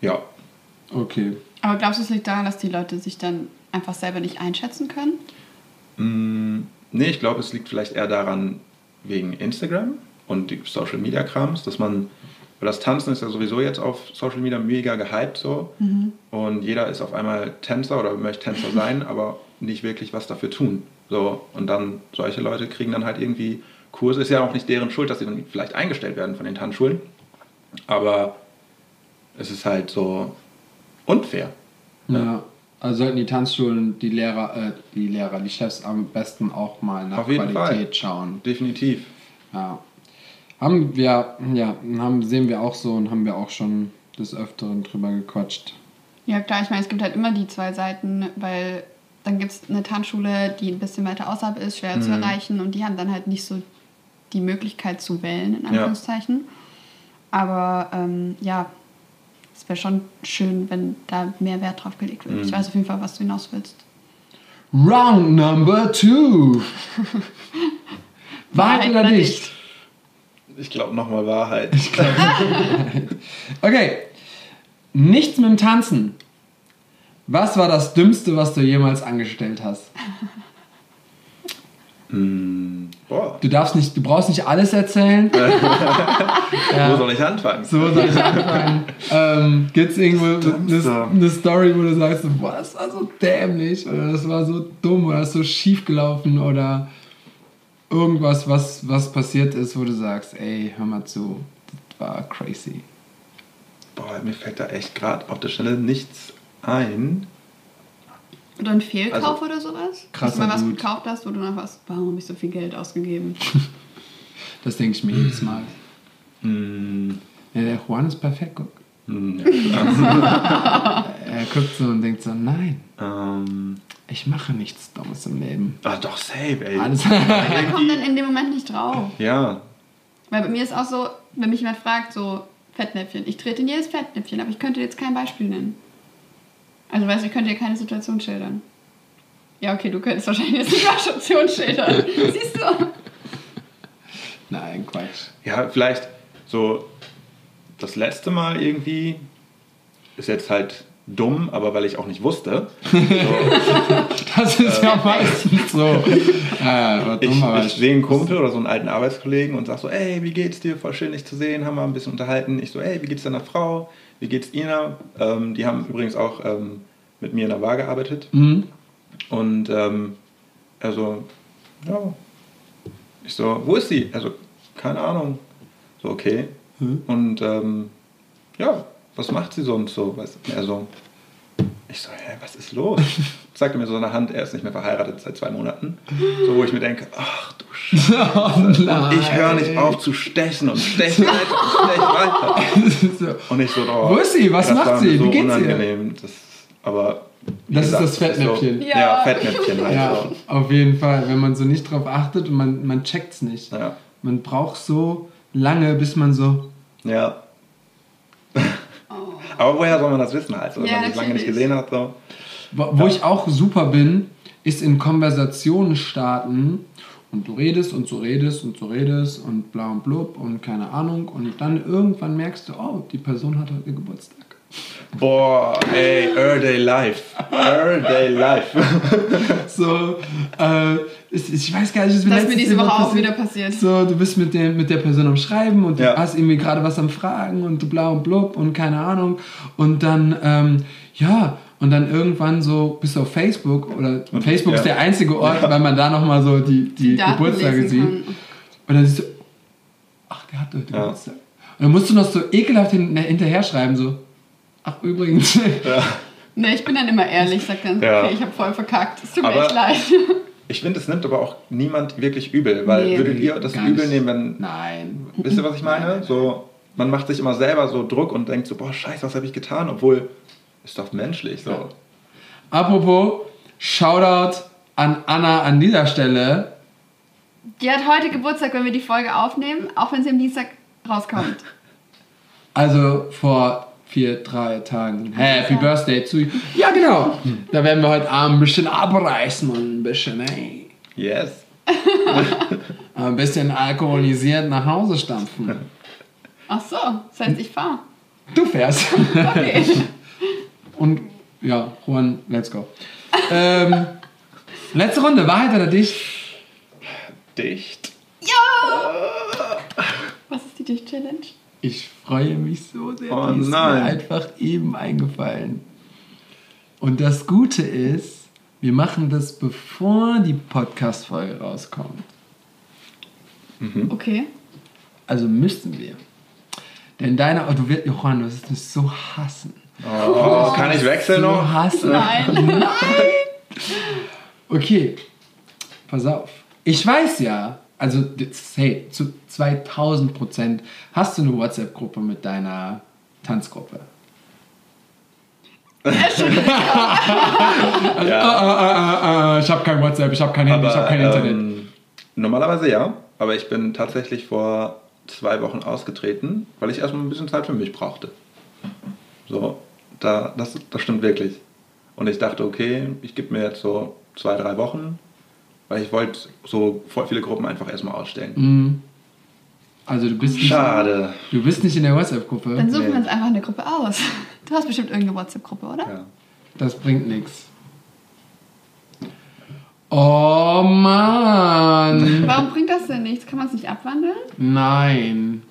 [SPEAKER 1] ja.
[SPEAKER 2] okay.
[SPEAKER 3] Aber glaubst du, es liegt daran, dass die Leute sich dann einfach selber nicht einschätzen können?
[SPEAKER 1] Mm, nee, ich glaube, es liegt vielleicht eher daran, wegen Instagram und die Social Media Krams, dass man, weil das Tanzen ist ja sowieso jetzt auf Social Media mega gehypt so und jeder ist auf einmal Tänzer oder möchte Tänzer sein, aber nicht wirklich was dafür tun. So, und dann solche Leute kriegen dann halt irgendwie Kurse. Ist ja auch nicht deren Schuld, dass sie dann vielleicht eingestellt werden von den Tanzschulen, aber es ist halt so unfair.
[SPEAKER 2] Ja. Also sollten die Tanzschulen, die Lehrer, äh, die Lehrer, die Chefs am besten auch mal nach
[SPEAKER 1] Auf jeden
[SPEAKER 2] Qualität
[SPEAKER 1] Fall.
[SPEAKER 2] schauen.
[SPEAKER 1] Definitiv.
[SPEAKER 2] Ja. Haben wir, ja, haben, sehen wir auch so und haben wir auch schon des Öfteren drüber gequatscht.
[SPEAKER 3] Ja, klar, ich meine, es gibt halt immer die zwei Seiten, weil dann gibt es eine Tanzschule, die ein bisschen weiter außerhalb ist, schwer zu
[SPEAKER 1] Mhm.
[SPEAKER 3] erreichen und die haben dann halt nicht so die Möglichkeit zu wählen, in Anführungszeichen. Aber ähm, ja, es wäre schon schön, wenn da mehr Wert drauf gelegt wird. Ich weiß auf jeden Fall, was du hinaus willst.
[SPEAKER 2] Round number two. Wahrheit oder nicht?
[SPEAKER 1] Ich glaube nochmal Wahrheit.
[SPEAKER 2] Okay. Nichts mit dem Tanzen. Was war das Dümmste, was du jemals angestellt hast?
[SPEAKER 1] Mm, boah,
[SPEAKER 2] Du darfst nicht, du brauchst nicht alles erzählen.
[SPEAKER 1] wo soll ich anfangen?
[SPEAKER 2] So soll ich anfangen. ähm, Gibt es irgendwo eine, eine Story, wo du sagst, boah, das war so dämlich oder das war so dumm oder das ist so schief gelaufen oder irgendwas, was, was passiert ist, wo du sagst, ey, hör mal zu, das war crazy.
[SPEAKER 1] Boah, mir fällt da echt gerade auf der Stelle nichts ein.
[SPEAKER 3] Oder ein Fehlkauf
[SPEAKER 1] Also,
[SPEAKER 3] oder sowas?
[SPEAKER 2] krasser
[SPEAKER 3] Dass du mal was gekauft hast, wo du nach was, warum habe ich so viel Geld ausgegeben?
[SPEAKER 2] Das denke ich mir jedes Mal.
[SPEAKER 1] Mm,
[SPEAKER 2] Ja, der Juan ist perfekt, guck.
[SPEAKER 1] mm, ja,
[SPEAKER 2] Er guckt so und denkt so, nein,
[SPEAKER 1] ähm,
[SPEAKER 2] ich mache nichts Dummes im Leben.
[SPEAKER 1] ah, doch, safe, ey.
[SPEAKER 2] Alles
[SPEAKER 3] Man kommt dann in dem Moment nicht drauf.
[SPEAKER 1] Ja,
[SPEAKER 3] Weil bei mir ist auch so, wenn mich jemand fragt, so Fettnäpfchen, ich trete in jedes Fettnäpfchen, aber ich könnte jetzt kein Beispiel nennen. Also weißt du, ich könnte dir keine Situation schildern. Ja, okay, du könntest wahrscheinlich jetzt eine Situation schildern. Siehst du?
[SPEAKER 2] Nein, Quatsch.
[SPEAKER 1] ja, vielleicht so das letzte Mal irgendwie ist jetzt halt dumm, aber weil ich auch nicht wusste. So,
[SPEAKER 2] Das ist ja meistens so. War
[SPEAKER 1] ich,
[SPEAKER 2] dumm, aber
[SPEAKER 1] ich sehe einen Kumpel oder so einen alten Arbeitskollegen und sag so, ey, wie geht's dir? Voll schön, dich zu sehen, haben wir ein bisschen unterhalten. Ich so, ey, wie geht's deiner Frau? Wie geht's Ina? Ähm, die haben übrigens auch ähm, mit mir in der Bar gearbeitet.
[SPEAKER 2] Mhm.
[SPEAKER 1] Und ähm, er so, ja. Ich so, wo ist sie? Also, keine Ahnung. So, okay.
[SPEAKER 2] Hm.
[SPEAKER 1] Und ähm, ja, was macht sie sonst so? Weißt? Er so, ich so, hä, was ist los? Sagte mir so in der Hand, er ist nicht mehr verheiratet seit zwei Monaten. So, wo ich mir denke, ach du Scheiße.
[SPEAKER 2] Oh.
[SPEAKER 1] Ich höre nicht auf zu stechen und stechen weiter und stechen weiter. Und ich so, oh,
[SPEAKER 2] Wo ist sie? Was macht sie?
[SPEAKER 1] So
[SPEAKER 2] Wie geht's ihr?
[SPEAKER 1] unangenehm. Das, aber wie
[SPEAKER 2] Das ist
[SPEAKER 1] gesagt,
[SPEAKER 2] das Fettnäpfchen.
[SPEAKER 1] So,
[SPEAKER 3] Ja.
[SPEAKER 1] ja. Fettnäpfchen halt
[SPEAKER 2] Ja,
[SPEAKER 1] so.
[SPEAKER 2] auf jeden Fall. Wenn man so nicht drauf achtet und man, man checkt es nicht.
[SPEAKER 1] Ja.
[SPEAKER 2] Man braucht so lange, bis man so.
[SPEAKER 1] Ja. Aber woher soll man das wissen halt? So, wenn
[SPEAKER 3] Ja,
[SPEAKER 1] man sich lange nicht gesehen hat. So.
[SPEAKER 2] Wo, wo ich auch super bin, ist in Konversationen starten und du redest und so redest und so redest und bla und blub und keine Ahnung und dann irgendwann merkst du, oh, die Person hat heute Geburtstag.
[SPEAKER 1] Boah, ey, Earl Day Life. Earl Day Life.
[SPEAKER 2] So, äh, ich, ich weiß gar nicht, was
[SPEAKER 3] mir
[SPEAKER 2] letztes
[SPEAKER 3] diese Woche auch
[SPEAKER 2] passiert.
[SPEAKER 3] wieder passiert.
[SPEAKER 2] So, du bist mit, dem, mit der Person am Schreiben und du
[SPEAKER 1] Ja.
[SPEAKER 2] hast irgendwie gerade was am Fragen und du bla und blub und keine Ahnung. Und dann, ähm, ja, und dann irgendwann so bist du auf Facebook oder
[SPEAKER 1] Und-
[SPEAKER 2] Facebook
[SPEAKER 1] ja.
[SPEAKER 2] ist der einzige Ort, weil man da nochmal so die, die,
[SPEAKER 3] Daten
[SPEAKER 2] Geburtstage sieht.
[SPEAKER 3] kann.
[SPEAKER 2] Und dann siehst du, ach, der hat heute
[SPEAKER 1] Ja.
[SPEAKER 2] Geburtstag. Und dann musst du noch so ekelhaft hin, hinterher schreiben, so, ach, übrigens.
[SPEAKER 1] Ja.
[SPEAKER 3] Ne, ich bin dann immer ehrlich, sag dann,
[SPEAKER 1] Ja.
[SPEAKER 3] okay, ich habe voll verkackt. Es tut mir
[SPEAKER 1] Aber-
[SPEAKER 3] echt leid.
[SPEAKER 1] Ich finde, es nimmt aber auch niemand wirklich übel, weil
[SPEAKER 3] Nee,
[SPEAKER 1] würdet ihr das übel
[SPEAKER 2] nicht.
[SPEAKER 1] nehmen, wenn.
[SPEAKER 2] Nein.
[SPEAKER 1] Wisst ihr, was ich meine? So, man macht sich immer selber so Druck und denkt so, boah, scheiße, was habe ich getan? Obwohl, ist doch menschlich. So.
[SPEAKER 2] Apropos Shoutout an Anna an dieser Stelle.
[SPEAKER 3] Die hat heute Geburtstag, wenn wir die Folge aufnehmen, auch wenn sie am Dienstag rauskommt.
[SPEAKER 2] Also vor vier, drei Tagen. Happy Birthday zu Ja, genau. Da werden wir heute Abend ein bisschen abreißen und ein bisschen, ey,
[SPEAKER 1] Yes.
[SPEAKER 2] ein bisschen alkoholisiert nach Hause stampfen.
[SPEAKER 3] Ach so, das heißt, ich fahre.
[SPEAKER 2] Du fährst.
[SPEAKER 3] Okay.
[SPEAKER 2] Und ja, Juan, let's go. Ähm, letzte Runde, Wahrheit oder Dicht?
[SPEAKER 1] Dicht.
[SPEAKER 3] Was ist die Dicht-Challenge?
[SPEAKER 2] Ich freue mich so sehr.
[SPEAKER 1] Oh
[SPEAKER 2] die ist
[SPEAKER 1] nein.
[SPEAKER 2] mir einfach eben eingefallen. Und das Gute ist, wir machen das bevor die Podcast-Folge rauskommt.
[SPEAKER 3] Okay.
[SPEAKER 2] Also müssen wir. Denn deine, oh, du wirst, Johann, du wirst mich so hassen.
[SPEAKER 1] Oh, kann ich wechseln
[SPEAKER 2] So
[SPEAKER 1] noch?
[SPEAKER 2] hassen.
[SPEAKER 3] Nein.
[SPEAKER 2] Okay, pass auf. Ich weiß ja, also, hey, zu 2000 Prozent hast du eine WhatsApp-Gruppe mit deiner Tanzgruppe. Also,
[SPEAKER 1] Ja.
[SPEAKER 2] ah, ah, ah, ah, ich habe kein WhatsApp, ich habe kein Handy, ich habe kein Internet.
[SPEAKER 1] ähm, normalerweise ja, aber ich bin tatsächlich vor zwei Wochen ausgetreten, weil ich erstmal ein bisschen Zeit für mich brauchte. So, da, das, das stimmt wirklich. Und ich dachte, okay, ich gebe mir jetzt so zwei, drei Wochen, weil ich wollte so voll viele Gruppen einfach erstmal ausstellen.
[SPEAKER 2] Mhm. Also du bist nicht,
[SPEAKER 1] Schade.
[SPEAKER 2] du bist nicht in der WhatsApp-Gruppe.
[SPEAKER 3] Dann suchen
[SPEAKER 1] Nee.
[SPEAKER 3] wir uns einfach eine Gruppe aus. Du hast bestimmt irgendeine WhatsApp-Gruppe, oder?
[SPEAKER 1] Ja.
[SPEAKER 2] Das bringt nichts. Oh Mann!
[SPEAKER 3] Warum bringt das denn nichts? Kann man es nicht abwandeln?
[SPEAKER 2] Nein.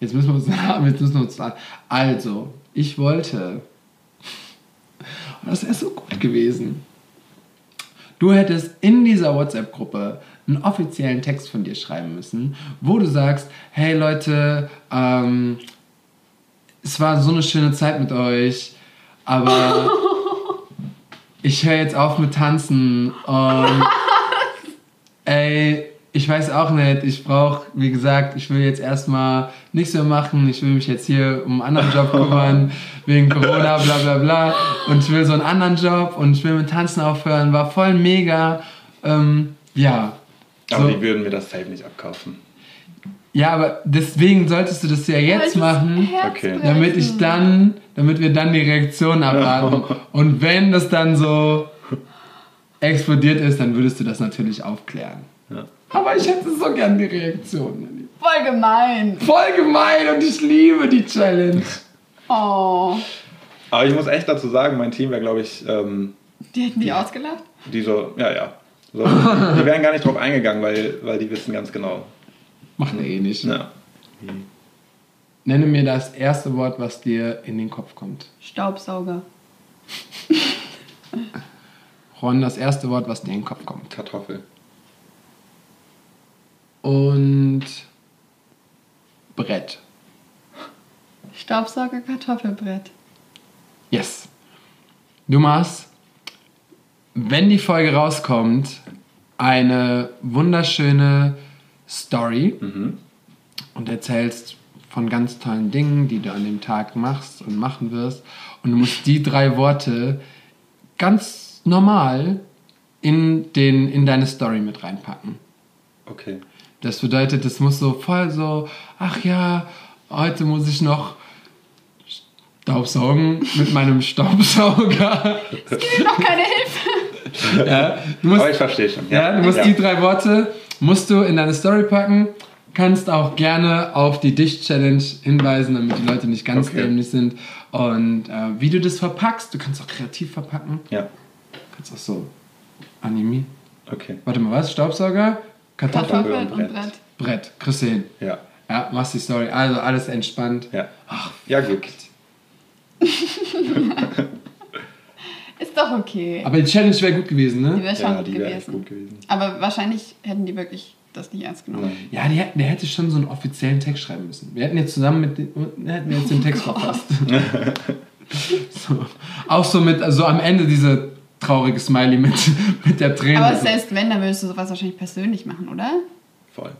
[SPEAKER 2] Jetzt müssen wir uns, jetzt müssen wir uns Also, ich wollte. Und das wäre so gut gewesen. Du hättest in dieser WhatsApp-Gruppe einen offiziellen Text von dir schreiben müssen, wo du sagst, hey Leute, ähm, es war so eine schöne Zeit mit euch, aber ich höre jetzt auf mit Tanzen und ich weiß auch nicht, ich brauche, wie gesagt, ich will jetzt erstmal nichts mehr machen, ich will mich jetzt hier um einen anderen Job kümmern, wegen Corona, bla bla bla und ich will so einen anderen Job und ich will mit Tanzen aufhören, war voll mega, ähm, ja.
[SPEAKER 1] Aber
[SPEAKER 2] So.
[SPEAKER 1] die würden mir das safe nicht abkaufen.
[SPEAKER 2] Ja, aber deswegen solltest du das ja jetzt machen. damit ich dann, damit wir dann die Reaktion abwarten. Und wenn das dann so explodiert ist, dann würdest du das natürlich aufklären. Aber ich hätte so gern die Reaktion.
[SPEAKER 3] Voll gemein.
[SPEAKER 2] Voll gemein und ich liebe die Challenge.
[SPEAKER 3] Oh.
[SPEAKER 1] Aber ich muss echt dazu sagen, mein Team wäre, glaube ich, ähm,
[SPEAKER 3] Die hätten die ausgelacht?
[SPEAKER 1] die so, ja, ja. So, die wären gar nicht drauf eingegangen, weil, weil die wissen ganz genau.
[SPEAKER 2] Macht er eh nicht.
[SPEAKER 1] Ja.
[SPEAKER 2] Nenne mir das erste Wort, was dir in den Kopf kommt.
[SPEAKER 3] Staubsauger.
[SPEAKER 2] Ron, das erste Wort, was dir in den Kopf kommt.
[SPEAKER 1] Kartoffel.
[SPEAKER 2] Und Brett.
[SPEAKER 3] Staubsauger, Kartoffelbrett.
[SPEAKER 2] Yes. Du machst, wenn die Folge rauskommt, eine wunderschöne Story
[SPEAKER 1] Mhm.
[SPEAKER 2] und erzählst von ganz tollen Dingen, die du an dem Tag machst und machen wirst. Und du musst die drei Worte ganz normal in, den, in deine Story mit reinpacken.
[SPEAKER 1] Okay.
[SPEAKER 2] Das bedeutet, es muss so voll so, ach ja, heute muss ich noch Staubsaugen mit meinem Staubsauger.
[SPEAKER 3] Noch keine Hilfe.
[SPEAKER 2] ja, du musst,
[SPEAKER 1] Aber ich verstehe schon.
[SPEAKER 2] ja, du musst
[SPEAKER 1] ja.
[SPEAKER 2] die drei Worte musst du in deine Story packen. Kannst auch gerne auf die Dicht-Challenge hinweisen, damit die Leute nicht ganz
[SPEAKER 1] Okay.
[SPEAKER 2] dämlich sind. Und äh, wie du das verpackst, du kannst auch kreativ verpacken.
[SPEAKER 1] Ja,
[SPEAKER 2] kannst auch so animieren.
[SPEAKER 1] okay.
[SPEAKER 2] Warte mal, was? Staubsauger? Kartoffel?
[SPEAKER 3] Kartoffeln
[SPEAKER 1] und
[SPEAKER 3] und
[SPEAKER 1] Brett.
[SPEAKER 3] Brett.
[SPEAKER 2] Kriegst du hin.
[SPEAKER 1] Ja,
[SPEAKER 2] Ja, machst die Story. Also alles entspannt.
[SPEAKER 1] ja. Ja, gut.
[SPEAKER 3] Ist doch okay.
[SPEAKER 2] Aber die Challenge wäre gut gewesen,
[SPEAKER 3] Die
[SPEAKER 2] ne?
[SPEAKER 3] wäre schon
[SPEAKER 1] Ja,
[SPEAKER 3] gut
[SPEAKER 1] die wäre echt
[SPEAKER 3] gewesen.
[SPEAKER 1] gut gewesen.
[SPEAKER 3] Aber wahrscheinlich hätten die wirklich das nicht ernst genommen.
[SPEAKER 1] Nein.
[SPEAKER 2] Ja, die, hätten- der hätte schon so einen offiziellen Text schreiben müssen. Wir hätten jetzt zusammen mit den, hätten wir jetzt den Text verfasst. so. Auch so mit, also am Ende diese traurige Smiley mit, mit der Träne.
[SPEAKER 3] Aber selbst wenn, dann würdest du sowas wahrscheinlich persönlich machen, oder?
[SPEAKER 1] Voll.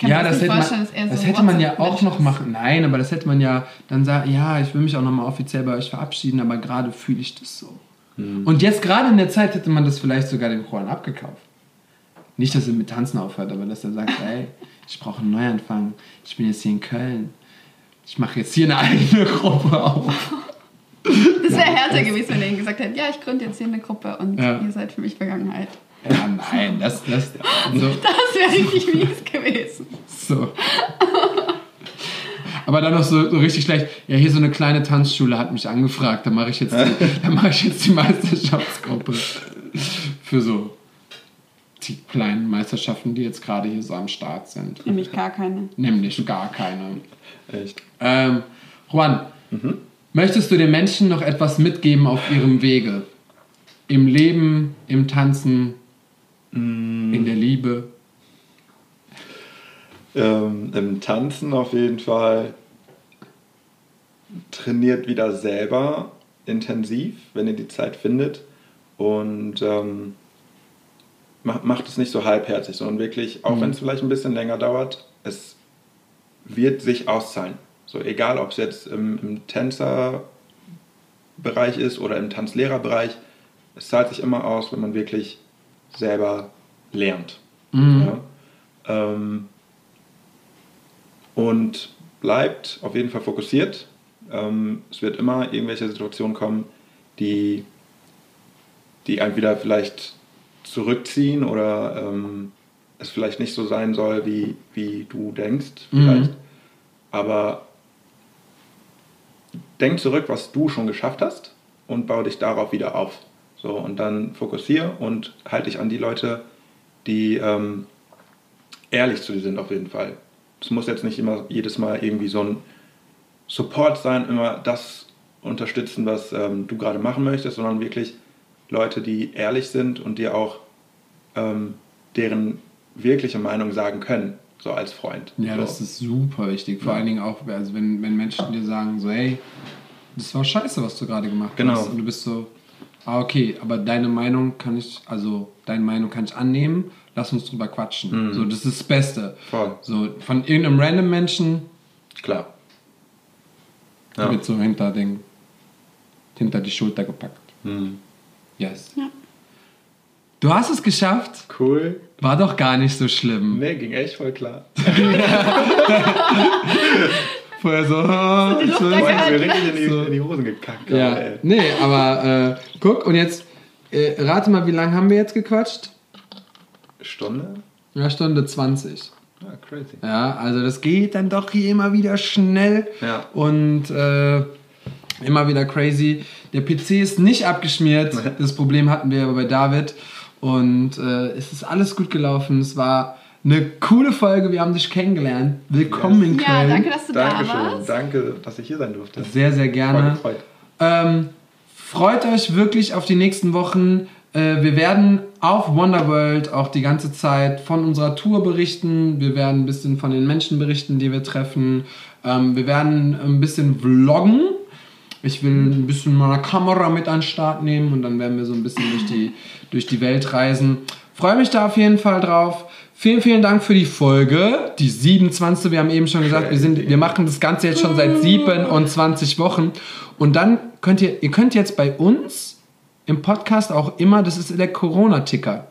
[SPEAKER 2] Ja, das hätte, man, das
[SPEAKER 3] so
[SPEAKER 2] hätte man ja auch noch machen. Nein, aber das hätte man ja dann sagen, ja, ich will mich auch nochmal offiziell bei euch verabschieden, aber gerade fühle ich das so. Und jetzt gerade in der Zeit hätte man das vielleicht sogar dem Juan abgekauft. Nicht, dass er mit Tanzen aufhört, aber dass er sagt, ey, ich brauche einen Neuanfang. Ich bin jetzt hier in Köln. Ich mache jetzt hier eine eigene Gruppe auf.
[SPEAKER 3] Das wäre härter gewesen, wenn er ihnen gesagt hätte, ja, ich gründe jetzt hier eine Gruppe und
[SPEAKER 2] Ja.
[SPEAKER 3] ihr seid für mich Vergangenheit.
[SPEAKER 2] Ja, nein, das, das, so,
[SPEAKER 3] Das wäre richtig mies gewesen.
[SPEAKER 2] so. Aber dann noch so, so richtig schlecht. Ja, hier so eine kleine Tanzschule hat mich angefragt. Da mache ich jetzt, die, da mache ich jetzt die Meisterschaftsgruppe für so die kleinen Meisterschaften, die jetzt gerade hier so am Start sind.
[SPEAKER 3] Nämlich gar keine.
[SPEAKER 2] Nämlich gar keine.
[SPEAKER 1] Echt.
[SPEAKER 2] Ähm, Juan, möchtest du den Menschen noch etwas mitgeben auf ihrem Wege? Im Leben, im Tanzen, in der Liebe?
[SPEAKER 1] Ähm, Im Tanzen auf jeden Fall. Trainiert wieder selber intensiv, wenn ihr die Zeit findet. Und ähm, macht, macht es nicht so halbherzig, sondern wirklich, auch wenn es vielleicht ein bisschen länger dauert, es wird sich auszahlen. So egal, ob es jetzt im, im Tänzerbereich ist oder im Tanzlehrerbereich, es zahlt sich immer aus, wenn man wirklich selber lernt. Ja? Ähm, und bleibt auf jeden Fall fokussiert. Ähm, es wird immer irgendwelche Situationen kommen, die, die einen wieder vielleicht zurückziehen oder ähm, es vielleicht nicht so sein soll, wie, wie du denkst. Vielleicht. Aber denk zurück, was du schon geschafft hast und baue dich darauf wieder auf. So, und dann fokussiere und halte dich an die Leute, die ähm, ehrlich zu dir sind auf jeden Fall. Es muss jetzt nicht immer jedes Mal irgendwie so ein Support sein, immer das unterstützen, was ähm, du gerade machen möchtest, sondern wirklich Leute, die ehrlich sind und dir auch ähm, deren wirkliche Meinung sagen können, so als Freund.
[SPEAKER 2] Ja,
[SPEAKER 1] so.
[SPEAKER 2] das ist super wichtig. Vor allen Dingen auch, also wenn, wenn Menschen dir sagen, so, hey, das war scheiße, was du gerade gemacht
[SPEAKER 1] Genau.
[SPEAKER 2] hast. Und du bist so, ah, okay, aber deine Meinung kann ich, also deine Meinung kann ich annehmen, lass uns drüber quatschen. So, das ist das Beste.
[SPEAKER 1] Voll.
[SPEAKER 2] So, von irgendeinem random Menschen
[SPEAKER 1] Klar. Ja.
[SPEAKER 2] wird so hinter, den, hinter die Schulter gepackt.
[SPEAKER 1] Hm.
[SPEAKER 2] Yes.
[SPEAKER 3] Ja.
[SPEAKER 2] Du hast es geschafft.
[SPEAKER 1] Cool.
[SPEAKER 2] War doch gar nicht so schlimm.
[SPEAKER 1] Nee, ging echt voll klar.
[SPEAKER 2] Vorher so, ah,
[SPEAKER 3] Die
[SPEAKER 2] so.
[SPEAKER 1] richtig in die,
[SPEAKER 2] So.
[SPEAKER 1] in die Hosen gekackt.
[SPEAKER 2] Ja,
[SPEAKER 1] gerade, ey.
[SPEAKER 2] nee, aber äh, guck, und jetzt äh, rate mal, wie lange haben wir jetzt gequatscht?
[SPEAKER 1] Stunde?
[SPEAKER 2] Eine Stunde 20.
[SPEAKER 1] Ah, crazy.
[SPEAKER 2] Ja, also das geht dann doch hier immer wieder schnell
[SPEAKER 1] Ja.
[SPEAKER 2] und äh, immer wieder crazy. Der PC ist nicht abgeschmiert. Das Problem hatten wir aber bei David. Und äh, es ist alles gut gelaufen. Es war eine coole Folge. Wir haben dich kennengelernt. Willkommen in
[SPEAKER 3] Ja,
[SPEAKER 2] Köln.
[SPEAKER 3] danke, dass du da
[SPEAKER 1] Dankeschön.
[SPEAKER 3] warst.
[SPEAKER 1] Danke, dass ich hier sein durfte.
[SPEAKER 2] Sehr, sehr gerne.
[SPEAKER 1] gefreut.
[SPEAKER 2] Ähm, freut euch wirklich auf die nächsten Wochen. Äh, wir werden auf Wonderworld auch die ganze Zeit von unserer Tour berichten. Wir werden ein bisschen von den Menschen berichten, die wir treffen. Ähm, wir werden ein bisschen vloggen. Ich will ein bisschen meine Kamera mit an den Start nehmen und dann werden wir so ein bisschen durch die, durch die Welt reisen. Freue mich da auf jeden Fall drauf. Vielen, vielen Dank für die Folge, die 27. Wir haben eben schon gesagt, wir, sind, wir machen das Ganze jetzt schon seit 27 Wochen. Und dann könnt ihr, ihr könnt jetzt bei uns im Podcast auch immer, das ist der Corona-Ticker.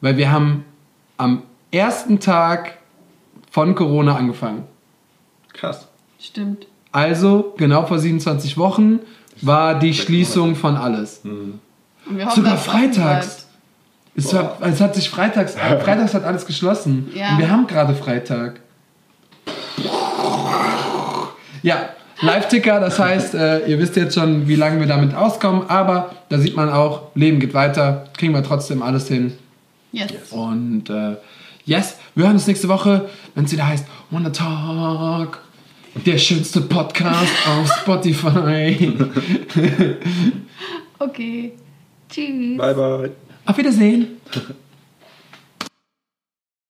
[SPEAKER 2] Weil wir haben am ersten Tag von Corona angefangen.
[SPEAKER 1] Krass.
[SPEAKER 3] Stimmt.
[SPEAKER 2] Also, genau vor 27 Wochen war die Schließung von alles.
[SPEAKER 3] Hoffen,
[SPEAKER 2] Sogar freitags. Es, hat, es hat sich freitags, freitags hat alles geschlossen.
[SPEAKER 3] Ja.
[SPEAKER 2] Und wir haben gerade Freitag. Ja, Live-Ticker, das heißt, äh, ihr wisst jetzt schon, wie lange wir damit auskommen, aber da sieht man auch, Leben geht weiter, kriegen wir trotzdem alles hin.
[SPEAKER 3] Yes.
[SPEAKER 2] Und äh, yes, wir hören uns nächste Woche, wenn es wieder heißt Wanna Talk, der schönste Podcast auf Spotify.
[SPEAKER 3] Okay. Tschüss.
[SPEAKER 1] Bye, bye.
[SPEAKER 2] Auf Wiedersehen.